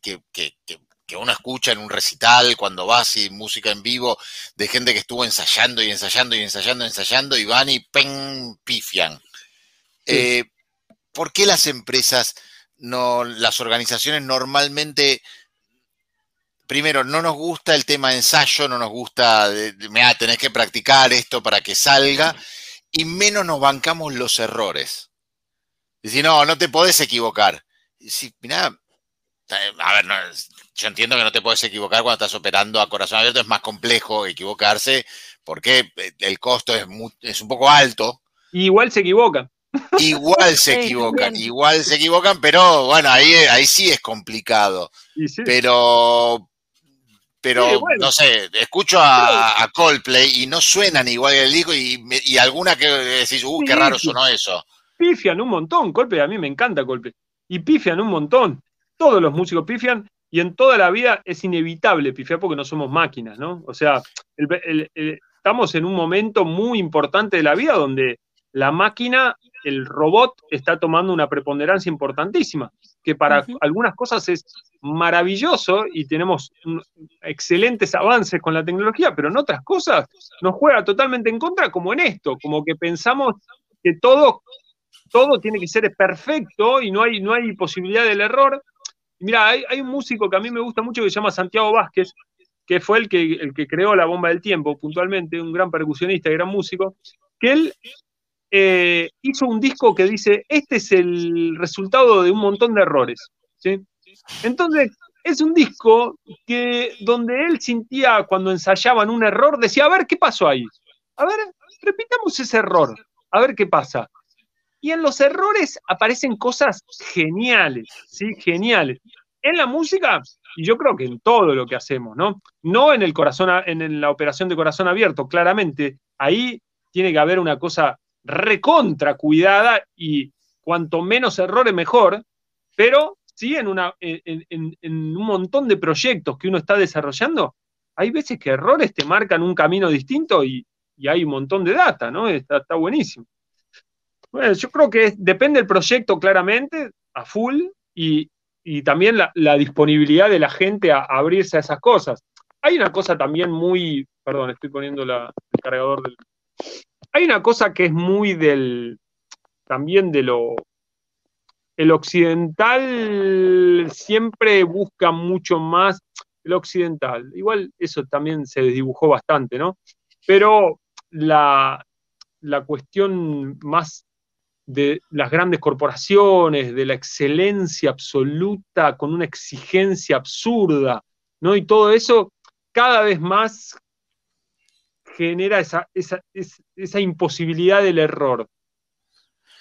uno escucha en un recital cuando vas y música en vivo de gente que estuvo ensayando y ensayando y ensayando, ensayando y van y pen pifian. Eh, ¿Por qué las empresas, no, las organizaciones normalmente primero, no nos gusta el tema de ensayo, no nos gusta, mira, tenés que practicar esto para que salga, y menos nos bancamos los errores. Decir, no, no te podés equivocar. Sí, mira, a ver, yo entiendo que no te puedes equivocar cuando estás operando a corazón abierto, es más complejo equivocarse porque el costo es, es un poco alto. igual se equivocan. Igual se equivocan, igual se equivocan, pero bueno, ahí, ahí sí es complicado. Pero pero no sé, escucho a, Coldplay y no suenan igual que el disco y, y alguna que decís, uh, qué raro sonó eso. Pifian un montón, Coldplay, a mí me encanta Coldplay. Y pifian un montón. Todos los músicos pifian y en toda la vida es inevitable pifiar porque no somos máquinas, ¿no? O sea, estamos en un momento muy importante de la vida donde la máquina, el robot, está tomando una preponderancia importantísima, que para algunas cosas es maravilloso y tenemos excelentes avances con la tecnología, pero en otras cosas nos juega totalmente en contra, como en esto, como que pensamos que todo, todo tiene que ser perfecto y no hay, no hay posibilidad del error. Mira, hay, un músico que a mí me gusta mucho que se llama Santiago Vázquez, que fue el que, el que creó la bomba del tiempo, puntualmente, un gran percusionista y gran músico, que él eh, hizo un disco que dice, este es el resultado de un montón de errores. ¿sí? Entonces, es un disco que donde él sentía cuando ensayaban un error, decía, a ver, ¿qué pasó ahí? A ver, repitamos ese error, a ver qué pasa. Y en los errores aparecen cosas geniales, ¿sí? Geniales. En la música, y yo creo que en todo lo que hacemos, ¿no? No en el corazón, en la operación de corazón abierto, claramente. Ahí tiene que haber una cosa recontra cuidada y cuanto menos errores mejor, pero sí en, una, en, un montón de proyectos que uno está desarrollando, hay veces que errores te marcan un camino distinto y, hay un montón de data, ¿no? Está, está buenísimo. Bueno, yo creo que depende del proyecto claramente, a full, y, también la, disponibilidad de la gente a, abrirse a esas cosas. Hay una cosa también muy, perdón, estoy poniendo la, el cargador del... Hay una cosa que es muy del, también de lo, el occidental siempre busca mucho más, el occidental, igual eso también se desdibujó bastante, ¿no? Pero la, la cuestión más de las grandes corporaciones, de la excelencia absoluta con una exigencia absurda, ¿no? Y todo eso cada vez más genera esa, esa, esa imposibilidad del error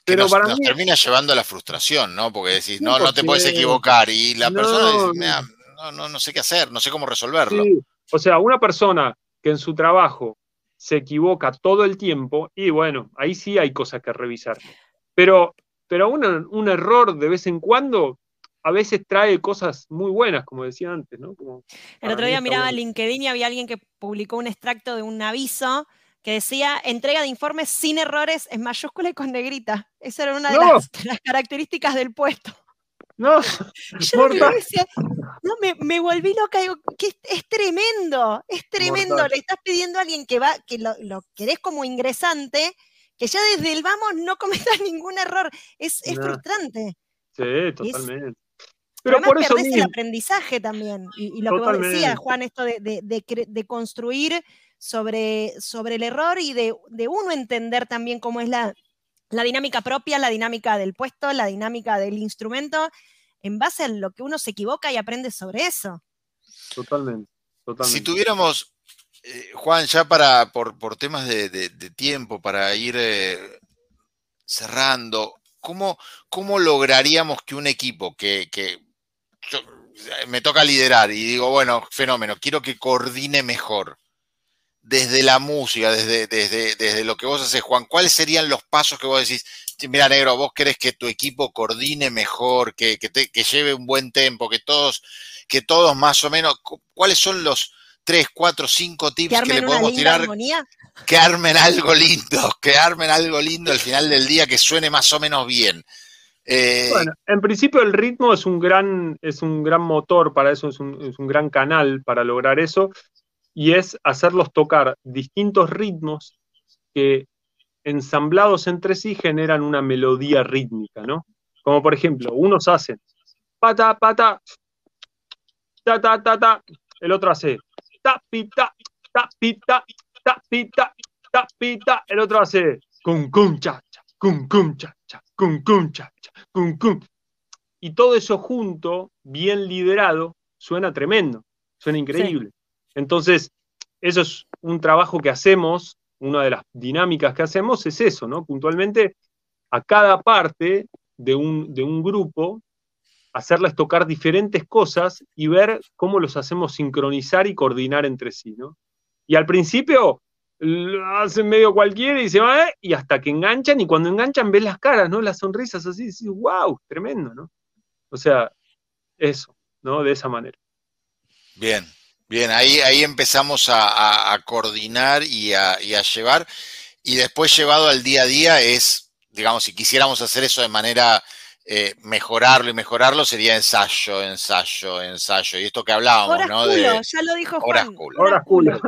pero nos, para termina llevando a la frustración, ¿no? Porque decís, no, no te puedes equivocar. Y la persona dice, no, no, no, sé qué hacer, no sé cómo resolverlo. O sea, una persona que en su trabajo se equivoca todo el tiempo, y bueno, ahí sí hay cosas que revisar. Pero, pero un error de vez en cuando a veces trae cosas muy buenas, como decía antes, ¿no? el otro día miraba LinkedIn y había alguien que publicó un extracto de un aviso que decía entrega de informes sin errores en mayúscula y con negrita. Esa era una de, las, características del puesto. No, Yo decía, no me, volví loca, digo, que es, tremendo, es tremendo. Le estás pidiendo a alguien que va, que lo, querés como ingresante, que ya desde el vamos no cometas ningún error. Es, frustrante. Sí, totalmente. Pero por eso perdés el aprendizaje también. Y, lo que vos decías, Juan, esto de, de construir sobre, sobre el error y de, uno entender también cómo es la, dinámica propia, la dinámica del puesto, la dinámica del instrumento, en base a lo que uno se equivoca y aprende sobre eso. Totalmente. totalmente. Si tuviéramos, eh, Juan, ya para, por, temas de, tiempo, para ir eh, cerrando, ¿cómo, ¿cómo, lograríamos que un equipo que, me toca liderar y digo, bueno, fenómeno, quiero que coordine mejor. Desde la música, desde, desde, desde lo que vos haces, Juan, ¿cuáles serían los pasos que vos decís? Mira, negro, vos querés que tu equipo coordine mejor, que, que, que lleve un buen tempo, que todos, que todos más o menos, ¿cuáles son los tres, cuatro, cinco tips que, le podemos tirar? Que armen algo lindo, que armen algo lindo al final del día, que suene más o menos bien. Eh, bueno, en principio el ritmo es un gran, es un gran motor para eso, es un, es un gran canal para lograr eso, y es hacerlos tocar distintos ritmos que ensamblados entre sí generan una melodía rítmica, ¿no? Como por ejemplo, unos hacen pata, pata, ta, ta, ta, ta, el otro hace ta, pita, ta, pita, ta, pita, ta, pita, el otro hace cum, cum, cha, cha, cum, cum, cha, cha, cum, cum, cha, cha, cum, cum. Y todo eso junto, bien liderado, suena tremendo, suena increíble. Entonces, eso es un trabajo que hacemos una de las dinámicas que hacemos es eso, ¿no? Puntualmente, a cada parte de un, de un grupo, hacerles tocar diferentes cosas y ver cómo los hacemos sincronizar y coordinar entre sí, ¿no? Y al principio lo hacen medio cualquiera y se va, y hasta que enganchan, y cuando enganchan ves las caras, ¿no? Las sonrisas así, y wow, tremendo, ¿no? O sea, eso, ¿no? De esa manera. Bien, Bien, ahí, ahí empezamos a, coordinar y a, llevar. Y después llevado al día a día es, digamos, si quisiéramos hacer eso de manera eh, mejorarlo y mejorarlo, sería ensayo, ensayo, ensayo. Y esto que hablábamos, ¿no? de, ya lo dijo Juan. Horas culo.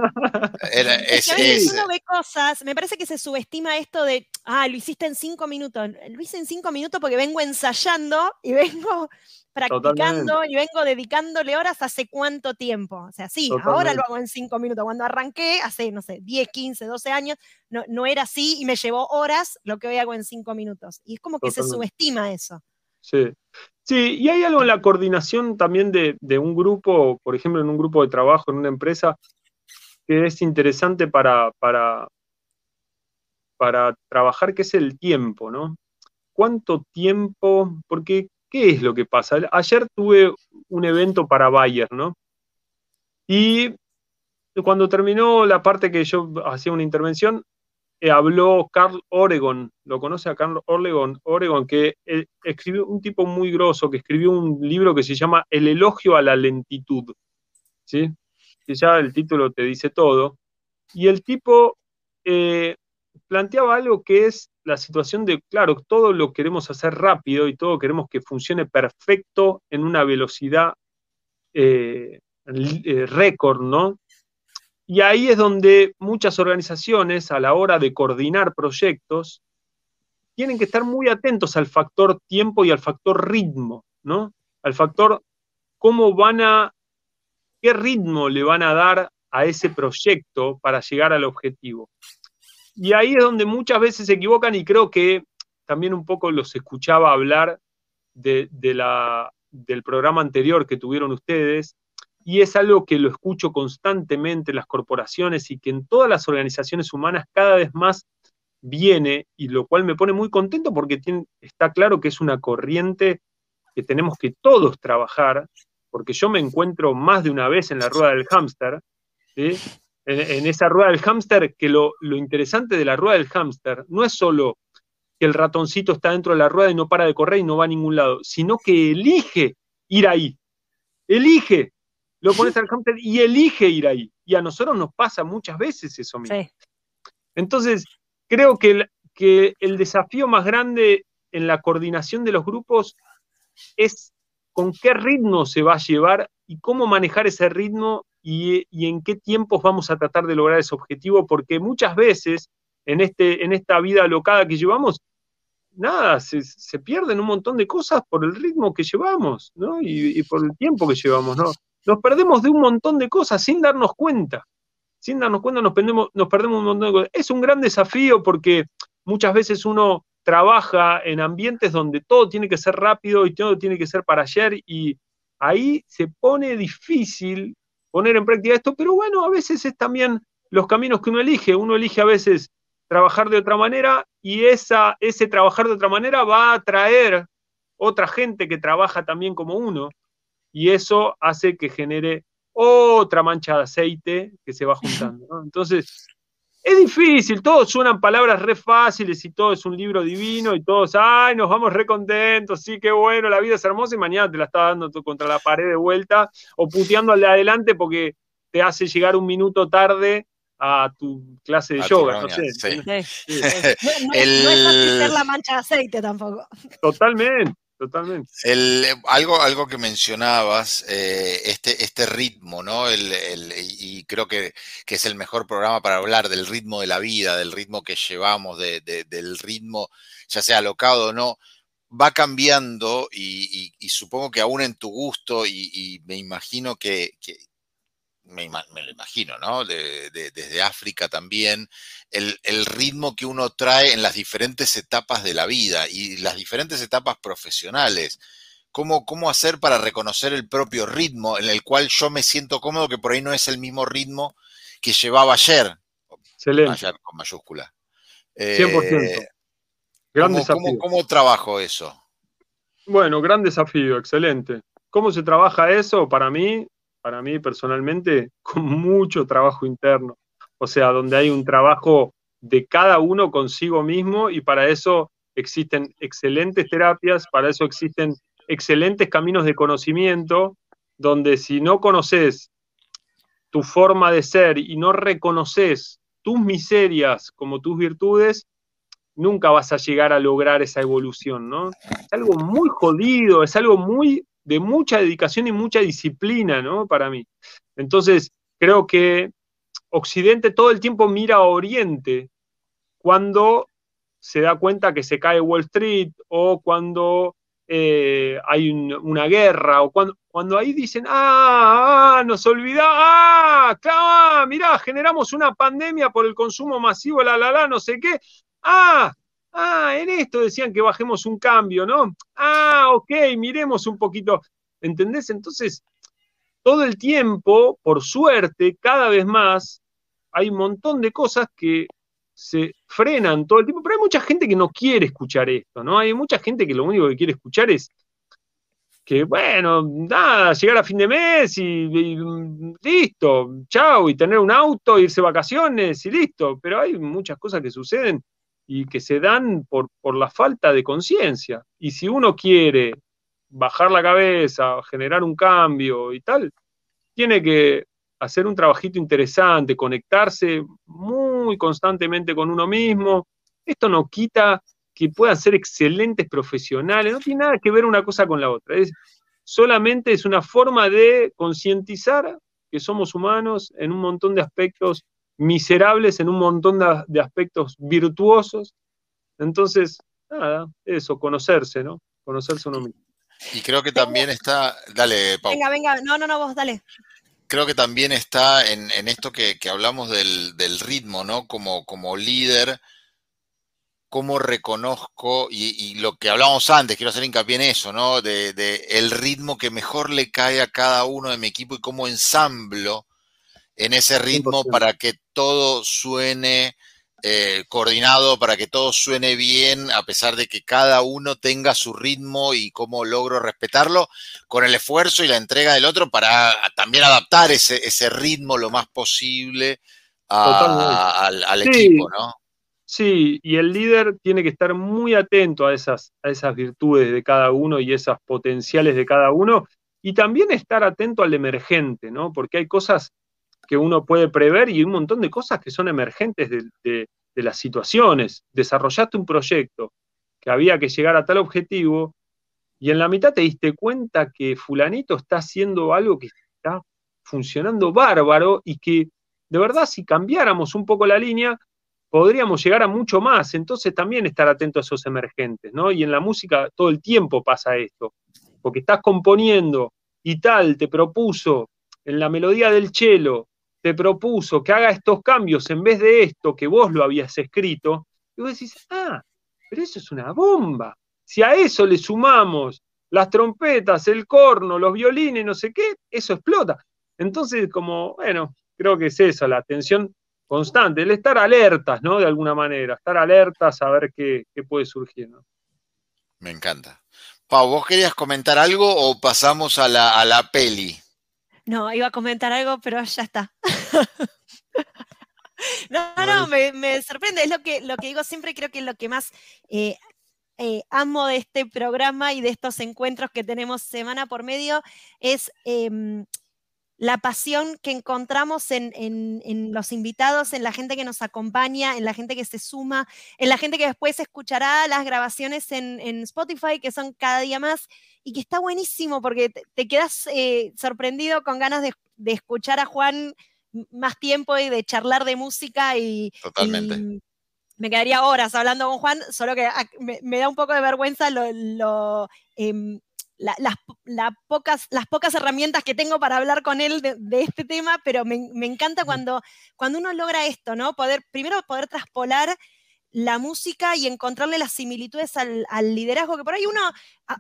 es, es, uno ve cosas, me parece que se subestima esto de, ah, lo hiciste en cinco minutos. Lo hice en cinco minutos porque vengo ensayando y vengo practicando y vengo dedicándole horas hace cuánto tiempo. O sea, sí, ahora lo hago en cinco minutos. Cuando arranqué, hace, no sé, 10, 15, 12 años, no, no era así y me llevó horas lo que hoy hago en cinco minutos. Y es como que se subestima eso. Sí. Sí, y hay algo en la coordinación también de, de, un grupo, por ejemplo, en un grupo de trabajo, en una empresa, que es interesante para, para, para trabajar, que es el tiempo, ¿no? ¿Cuánto tiempo? Porque ¿Qué es lo que pasa? Ayer tuve un evento para Bayer, ¿no? Y cuando terminó la parte que yo hacía una intervención, habló Carl Oregon, ¿lo conoce a Carl Oregon? Oregon, que eh, escribió un tipo muy grosso, que escribió un libro que se llama El elogio a la lentitud, ¿sí? Que ya el título te dice todo. Y el tipo eh, planteaba algo que es la situación de, claro, todo lo queremos hacer rápido y todo queremos que funcione perfecto en una velocidad eh, récord, ¿no? Y ahí es donde muchas organizaciones, a la hora de coordinar proyectos, tienen que estar muy atentos al factor tiempo y al factor ritmo, ¿no? Al factor cómo van a, qué ritmo le van a dar a ese proyecto para llegar al objetivo. Y ahí es donde muchas veces se equivocan y creo que también un poco los escuchaba hablar de, la, del programa anterior que tuvieron ustedes, y es algo que lo escucho constantemente en las corporaciones y que en todas las organizaciones humanas cada vez más viene, y lo cual me pone muy contento porque está claro que es una corriente que tenemos que todos trabajar, porque yo me encuentro más de una vez en la rueda del hámster, en, esa rueda del hámster, que lo, interesante de la rueda del hámster no es solo que el ratoncito está dentro de la rueda y no para de correr y no va a ningún lado, sino que elige ir ahí. Elige. Lo pones al hámster y elige ir ahí. Y a nosotros nos pasa muchas veces eso mismo. Entonces, creo que que el desafío más grande en la coordinación de los grupos es con qué ritmo se va a llevar y cómo manejar ese ritmo y, en qué tiempos vamos a tratar de lograr ese objetivo, porque muchas veces en, este, en esta vida alocada que llevamos, nada, se, pierden un montón de cosas por el ritmo que llevamos, ¿no? Y, por el tiempo que llevamos, ¿no? Nos perdemos de un montón de cosas sin darnos cuenta. Sin darnos cuenta nos perdemos, nos perdemos un montón de cosas. Es un gran desafío porque muchas veces uno trabaja en ambientes donde todo tiene que ser rápido y todo tiene que ser para ayer y ahí se pone difícil poner en práctica esto, pero bueno, a veces es también los caminos que uno elige. Uno elige a veces trabajar de otra manera y esa, ese trabajar de otra manera va a atraer otra gente que trabaja también como uno. Y eso hace que genere otra mancha de aceite que se va juntando. ¿no? Entonces, es difícil, todos suenan palabras re fáciles y todo es un libro divino y todos, ay, nos vamos re contentos, sí, qué bueno, la vida es hermosa y mañana te la está dando contra la pared de vuelta o puteando al de adelante porque te hace llegar un minuto tarde a tu clase de yoga, no sé. No, es fácil ser la mancha de aceite tampoco. Totalmente totalmente. El, algo, algo que mencionabas, eh, este, este ritmo, ¿no? El, y creo que, es el mejor programa para hablar del ritmo de la vida, del ritmo que llevamos, del ritmo, ya sea alocado o no, va cambiando y, supongo que aún en tu gusto y, me imagino que, me, lo imagino, ¿no? desde África también, el, ritmo que uno trae en las diferentes etapas de la vida y las diferentes etapas profesionales. ¿Cómo, ¿Cómo hacer para reconocer el propio ritmo en el cual yo me siento cómodo, que por ahí no es el mismo ritmo que llevaba ayer? Excelente. Ayer con mayúscula. 100%. Eh, gran desafío. ¿Cómo trabajo eso? Bueno, gran desafío, excelente. ¿Cómo se trabaja eso? Para mí, para mí personalmente, con mucho trabajo interno. O sea, donde hay un trabajo de cada uno consigo mismo y para eso existen excelentes terapias, para eso existen excelentes caminos de conocimiento, donde si no conoces tu forma de ser y no reconoces tus miserias como tus virtudes, nunca vas a llegar a lograr esa evolución, ¿no? Es algo muy jodido, es algo muy de mucha dedicación y mucha disciplina, ¿no? Para mí. Entonces, creo que Occidente todo el tiempo mira a Oriente cuando se da cuenta que se cae Wall Street o cuando eh, hay una guerra o cuando, ahí dicen, ah, ah nos olvidamos, ah, claro, mirá, generamos una pandemia por el consumo masivo, la, la, la, no sé qué, ah, Ah, en esto decían que bajemos un cambio, ¿no? Ah, ok, miremos un poquito. ¿Entendés? Entonces, todo el tiempo, por suerte, cada vez más, hay un montón de cosas que se frenan todo el tiempo, pero hay mucha gente que no quiere escuchar esto, ¿no? Hay mucha gente que lo único que quiere escuchar es que, bueno, nada, llegar a fin de mes y, y listo, chao, y tener un auto, irse vacaciones y listo, pero hay muchas cosas que suceden y que se dan por, por la falta de conciencia. Y si uno quiere bajar la cabeza, generar un cambio y tal, tiene que hacer un trabajito interesante, conectarse muy constantemente con uno mismo. Esto no quita que puedan ser excelentes profesionales, no tiene nada que ver una cosa con la otra. Es, solamente es una forma de concientizar que somos humanos en un montón de aspectos miserables en un montón de, aspectos virtuosos. Entonces, nada, eso, conocerse, ¿no? Conocerse uno mismo. Y creo que también está, dale, Pau. Venga, venga, no, no, no, vos, dale. Creo que también está en, esto que, hablamos del, ritmo, ¿no? Como, como líder, cómo reconozco, y, lo que hablábamos antes, quiero hacer hincapié en eso, ¿no? De, de, el ritmo que mejor le cae a cada uno de mi equipo y cómo ensamblo en ese ritmo para que todo suene eh, coordinado, para que todo suene bien, a pesar de que cada uno tenga su ritmo y cómo logro respetarlo, con el esfuerzo y la entrega del otro para también adaptar ese, ese ritmo lo más posible al, equipo, ¿no? Sí, y el líder tiene que estar muy atento a esas, a esas virtudes de cada uno y esas potenciales de cada uno, y también estar atento al emergente, ¿no? Porque hay cosas que uno puede prever y un montón de cosas que son emergentes de, las situaciones. Desarrollaste un proyecto que había que llegar a tal objetivo y en la mitad te diste cuenta que fulanito está haciendo algo que está funcionando bárbaro y que de verdad si cambiáramos un poco la línea podríamos llegar a mucho más. Entonces también estar atento a esos emergentes, ¿no? Y en la música todo el tiempo pasa esto, porque estás componiendo y tal te propuso en la melodía del cello te propuso que haga estos cambios en vez de esto que vos lo habías escrito, y vos decís, ah, pero eso es una bomba. Si a eso le sumamos las trompetas, el corno, los violines, no sé qué, eso explota. Entonces, como, bueno, creo que es eso, la atención constante, el estar alertas, ¿no? De alguna manera, estar alertas a ver qué, puede surgir, Me encanta. Pau, ¿vos querías comentar algo o pasamos a la, a la peli? No, iba a comentar algo, pero ya está. no, no, me, sorprende. Es lo que, lo que digo siempre, creo que es lo que más eh, eh, amo de este programa y de estos encuentros que tenemos semana por medio, es em, la pasión que encontramos en, los invitados, en la gente que nos acompaña, en la gente que se suma, en la gente que después escuchará las grabaciones en, Spotify, que son cada día más, y que está buenísimo porque te, quedas eh, sorprendido con ganas de, escuchar a Juan más tiempo y de charlar de música y... Totalmente. me quedaría horas hablando con Juan, solo que me, da un poco de vergüenza lo, em, las, pocas, las pocas herramientas que tengo para hablar con él de, este tema, pero me, encanta cuando, cuando uno logra esto, ¿no? Poder, primero poder traspolar la música y encontrarle las similitudes al, liderazgo, que por ahí uno,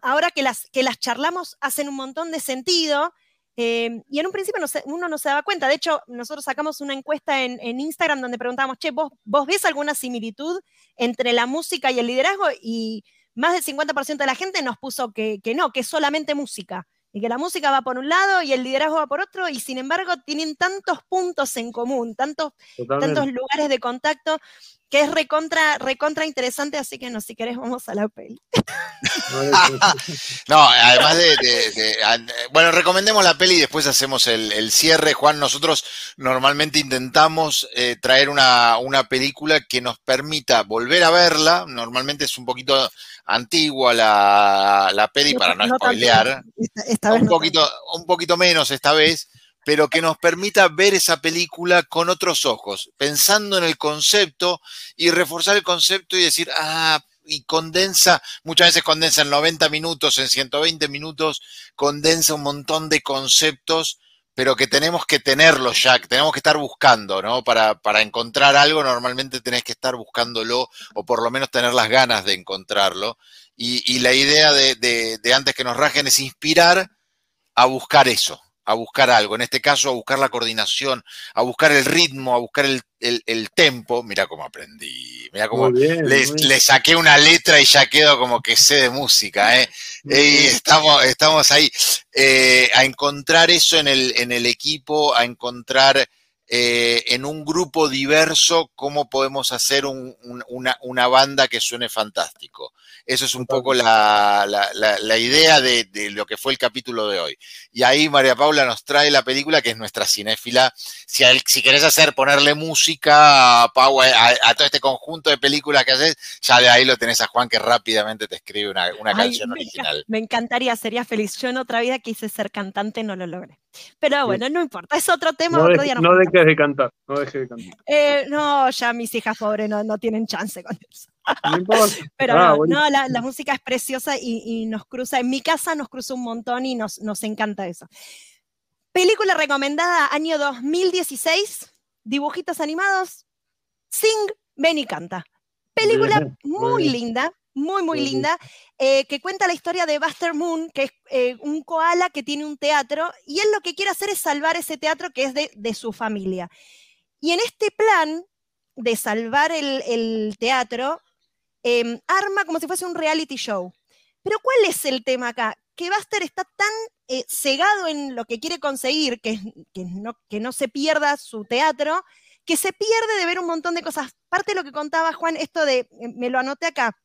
ahora que las, que las charlamos, hacen un montón de sentido. Eh, y en un principio uno no se daba cuenta. De hecho, nosotros sacamos una encuesta en, en Instagram donde preguntábamos, che, ¿vos, ¿vos ves alguna similitud entre la música y el liderazgo? Y más del 50% de la gente nos puso que, no, que es solamente música, y que la música va por un lado y el liderazgo va por otro, y sin embargo tienen tantos puntos en común, tantos, tantos lugares de contacto, que es recontra, recontra interesante, así que no, si querés vamos a la peli. no, además de, Bueno, recomendemos la peli y después hacemos el, cierre. Juan, nosotros normalmente intentamos eh, traer una, una película que nos permita volver a verla. Normalmente es un poquito antigua la, la peli para no, spoilear. un, poquito, un poquito menos esta vez, pero que nos permita ver esa película con otros ojos, pensando en el concepto y reforzar el concepto y decir, ah, y condensa, muchas veces condensa en 90 minutos, en 120 minutos, condensa un montón de conceptos pero que tenemos que tenerlo ya, que tenemos que estar buscando, ¿no? Para, para, encontrar algo normalmente tenés que estar buscándolo o por lo menos tener las ganas de encontrarlo. Y, la idea de, de, antes que nos rajen es inspirar a buscar eso, a buscar algo, en este caso a buscar la coordinación, a buscar el ritmo, a buscar el, el, tempo. Mira cómo aprendí, mira cómo le, saqué una letra y ya quedo como que sé de música. ¿eh? Y estamos, estamos ahí eh, a encontrar eso en el, en el equipo, a encontrar eh, en un grupo diverso cómo podemos hacer una, una, banda que suene fantástico. Eso es un poco la, idea de, lo que fue el capítulo de hoy. Y ahí María Paula nos trae la película que es nuestra cinéfila. Si, si querés hacer, ponerle música a, a, todo este conjunto de películas que haces, ya de ahí lo tenés a Juan que rápidamente te escribe una, canción original. Me encantaría, sería feliz. Yo en otra vida quise ser cantante, no lo logré. Pero bueno, no importa, es otro tema. No, otro día no dejes de cantar, no dejes de cantar. Eh, no, ya mis hijas pobres no, no tienen chance con eso. Pero ah, no, la, música es preciosa y, nos cruza, en mi casa nos cruza un montón y nos, nos encanta eso. Película recomendada año 2016, dibujitos animados, Sing, ven y canta. Película muy linda, muy, muy linda, eh, que cuenta la historia de Buster Moon, que es eh, un koala que tiene un teatro, y él lo que quiere hacer es salvar ese teatro que es de, de su familia. Y en este plan de salvar el, el teatro, Em, arma como si fuese un reality show. Pero ¿cuál es el tema acá? Que Buster está tan eh, cegado en lo que quiere conseguir, que, no, se pierda su teatro, que se pierde de ver un montón de cosas. Parte de lo que contaba Juan, esto de, eh, me lo anoté acá,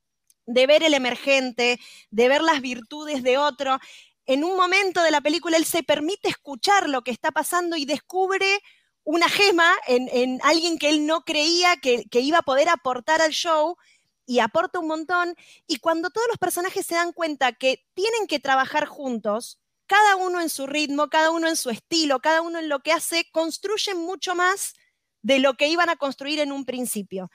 de ver el emergente, de ver las virtudes de otro. En un momento de la película él se permite escuchar lo que está pasando y descubre una gema en, en alguien que él no creía que, iba a poder aportar al show y aporta un montón. Y cuando todos los personajes se dan cuenta que tienen que trabajar juntos, cada uno en su ritmo, cada uno en su estilo, cada uno en lo que hace, construyen mucho más de lo que iban a construir en un principio.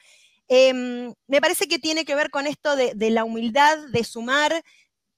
Em, me parece que tiene que ver con esto de, la humildad, de sumar.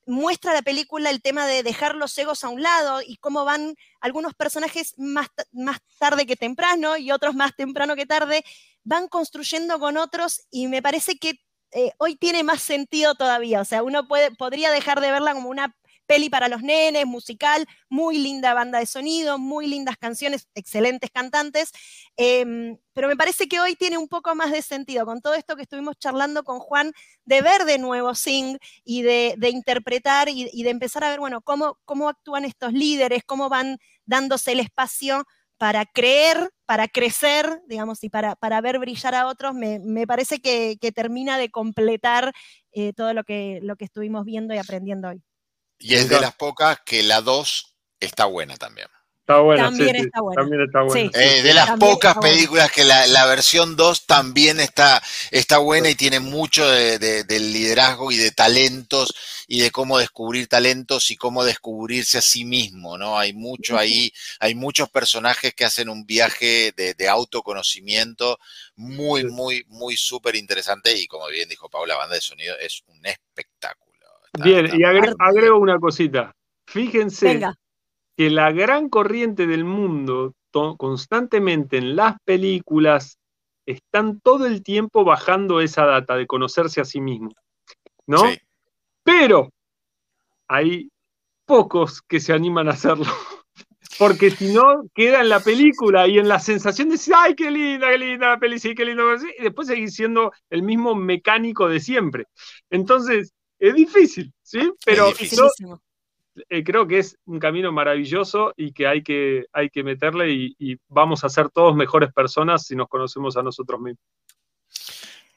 Muestra la película el tema de dejar los egos a un lado y cómo van algunos personajes más, más tarde que temprano y otros más temprano que tarde, van construyendo con otros y me parece que eh, hoy tiene más sentido todavía. O sea, uno puede, podría dejar de verla como una peli para los nenes, musical, muy linda banda de sonido, muy lindas canciones, excelentes cantantes. Em, pero me parece que hoy tiene un poco más de sentido con todo esto que estuvimos charlando con Juan, de ver de nuevo Sing y de, interpretar y, de empezar a ver, bueno, cómo, cómo actúan estos líderes, cómo van dándose el espacio para creer, para crecer, digamos, y para, para ver brillar a otros, me, parece que, termina de completar eh, todo lo que, lo que estuvimos viendo y aprendiendo hoy. Y es de las pocas que la 2 está buena también. Está buena, también, está buena. también está buena. Eh, de las pocas películas que la, versión 2 también está, está buena y tiene mucho de, del liderazgo y de talentos y de cómo descubrir talentos y cómo descubrirse a sí mismo, ¿no? Hay mucho ahí, hay muchos personajes que hacen un viaje de, autoconocimiento muy, muy, muy súper interesante y como bien dijo Paula, banda de sonido es un espectáculo. bien, y agrego, una cosita. Fíjense. Venga que la gran corriente del mundo constantemente en las películas están todo el tiempo bajando esa data de conocerse a sí mismo. ¿No? Pero hay pocos que se animan a hacerlo. Porque si no, queda en la película y en la sensación de decir, ay, qué linda, qué linda la peli, sí, qué lindo. Y después seguir siendo el mismo mecánico de siempre. Entonces, es difícil, ¿sí? Pero eh, creo que es un camino maravilloso y que hay que, hay que meterle y, vamos a ser todos mejores personas si nos conocemos a nosotros mismos.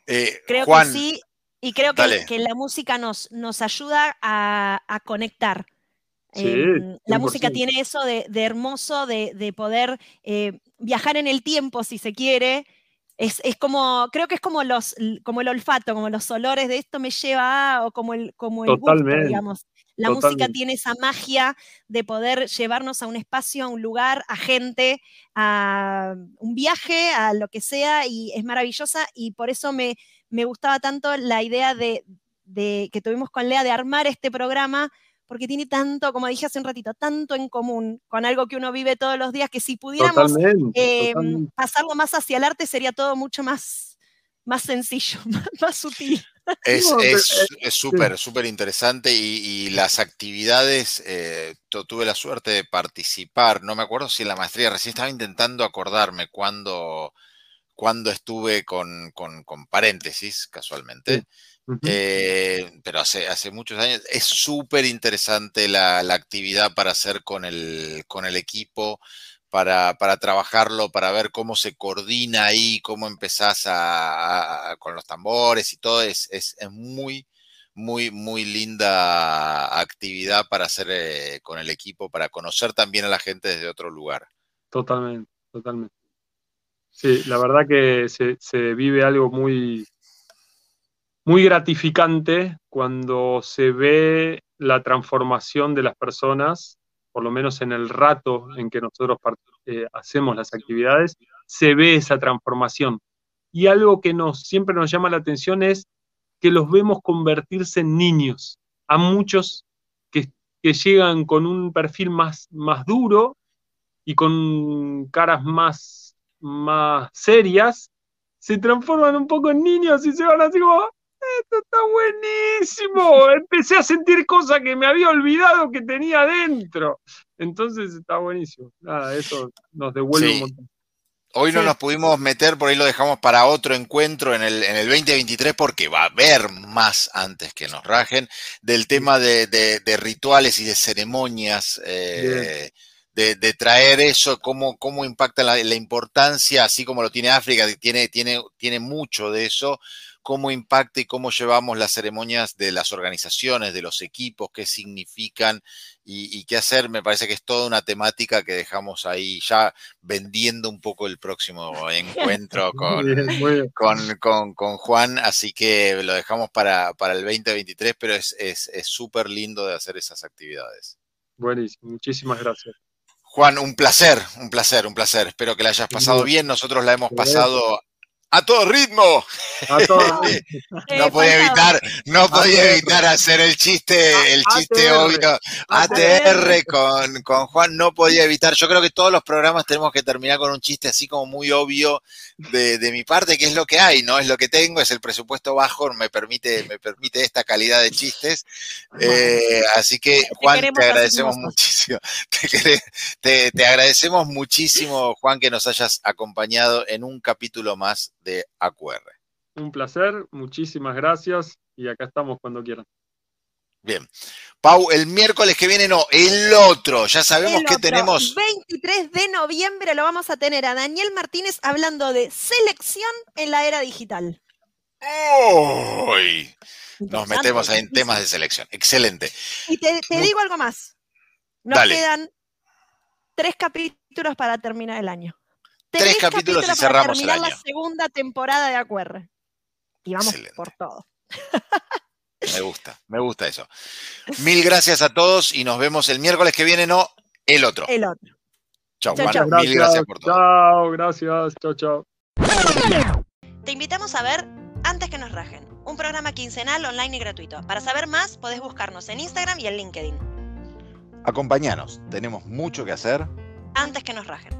Eh, creo que sí, y creo que, la música nos, nos ayuda a, conectar. Em, la música tiene eso de, hermoso, de, poder eh, viajar en el tiempo, si se quiere. Es, como, creo que es como los, como el olfato, como los olores de esto me lleva a, o como el, como el gusto, digamos. La música tiene esa magia de poder llevarnos a un espacio, a un lugar, a gente, a un viaje, a lo que sea, y es maravillosa y por eso me, gustaba tanto la idea de, que tuvimos con Lea de armar este programa, porque tiene tanto, como dije hace un ratito, tanto en común con algo que uno vive todos los días, que si pudiéramos em, pasarlo más hacia el arte sería todo mucho más, más sencillo, más sutil. Es súper, súper interesante y, las actividades, eh, tuve la suerte de participar, no me acuerdo si en la maestría, recién estaba intentando acordarme cuando, cuando estuve con, paréntesis, casualmente, eh, pero hace, hace muchos años, es súper interesante la, la, actividad para hacer con el, con el equipo para, trabajarlo, para ver cómo se coordina ahí, cómo empezás a, con los tambores y todo, es, es, muy, muy, muy linda actividad para hacer eh, con el equipo, para conocer también a la gente desde otro lugar. Totalmente, totalmente. Sí, la verdad que se, se vive algo muy, muy gratificante cuando se ve la transformación de las personas por lo menos en el rato en que nosotros eh, hacemos las actividades, se ve esa transformación. Y algo que siempre nos llama la atención es que los vemos convertirse en niños. A muchos que, llegan con un perfil más, más duro y con caras más, más serias, se transforman un poco en niños y se van así como, esto está buenísimo. Empecé a sentir cosas que me había olvidado que tenía dentro. Entonces está buenísimo. Nada, eso nos devuelve un montón. Hoy no nos pudimos meter, por ahí lo dejamos para otro encuentro en el, en el 2023 porque va a haber más antes que nos rajen del tema de, rituales y de ceremonias, eh, de, traer eso, cómo, cómo impacta la, la, importancia, así como lo tiene África, que tiene, tiene, tiene mucho de eso, cómo impacta y cómo llevamos las ceremonias de las organizaciones, de los equipos, qué significan y, qué hacer. Me parece que es toda una temática que dejamos ahí ya vendiendo un poco el próximo encuentro con, con, Juan, así que lo dejamos para, el 2023, pero es súper lindo de hacer esas actividades. Buenísimo, muchísimas gracias. Juan, un placer, un placer, un placer. Espero que la hayas pasado bien. Nosotros la hemos pasado a todo ritmo. A todos. Eh, No podía evitar, no podía evitar hacer el chiste, el chiste ATR. obvio. ATR con, con Juan, no podía evitar. Yo creo que todos los programas tenemos que terminar con un chiste así como muy obvio de, de mi parte, que es lo que hay, ¿no? Es lo que tengo, es el presupuesto bajo, me permite, me permite esta calidad de chistes. Eh, así que, Juan, te agradecemos muchísimo. Te- te agradecemos muchísimo, Juan, que nos hayas acompañado en un capítulo más de AQR. Un placer, muchísimas gracias y acá estamos cuando quieran. Bien. Pau, el miércoles que viene no, el otro. Ya sabemos que tenemos. 23 de noviembre lo vamos a tener a Daniel Martínez hablando de selección en la era digital. ¡Uy! Nos metemos ahí en temas de selección. Excelente. Y te, digo algo más. Nos Dale. quedan tres capítulos para terminar el año. Tres capítulos y para cerramos el terminar año. la segunda temporada de AQR. Y vamos Excelente. por todo. Me gusta, me gusta eso. Mil gracias a todos y nos vemos el miércoles que viene, no, el otro. El otro. Chau, chau, Juan. chau. Mil gracias por todo. Chao, gracias. Chao, chao. Te invitamos a ver Antes que nos rajen, un programa quincenal online y gratuito. Para saber más, podés buscarnos en Instagram y en LinkedIn. Acompañanos, tenemos mucho que hacer. Antes que nos rajen.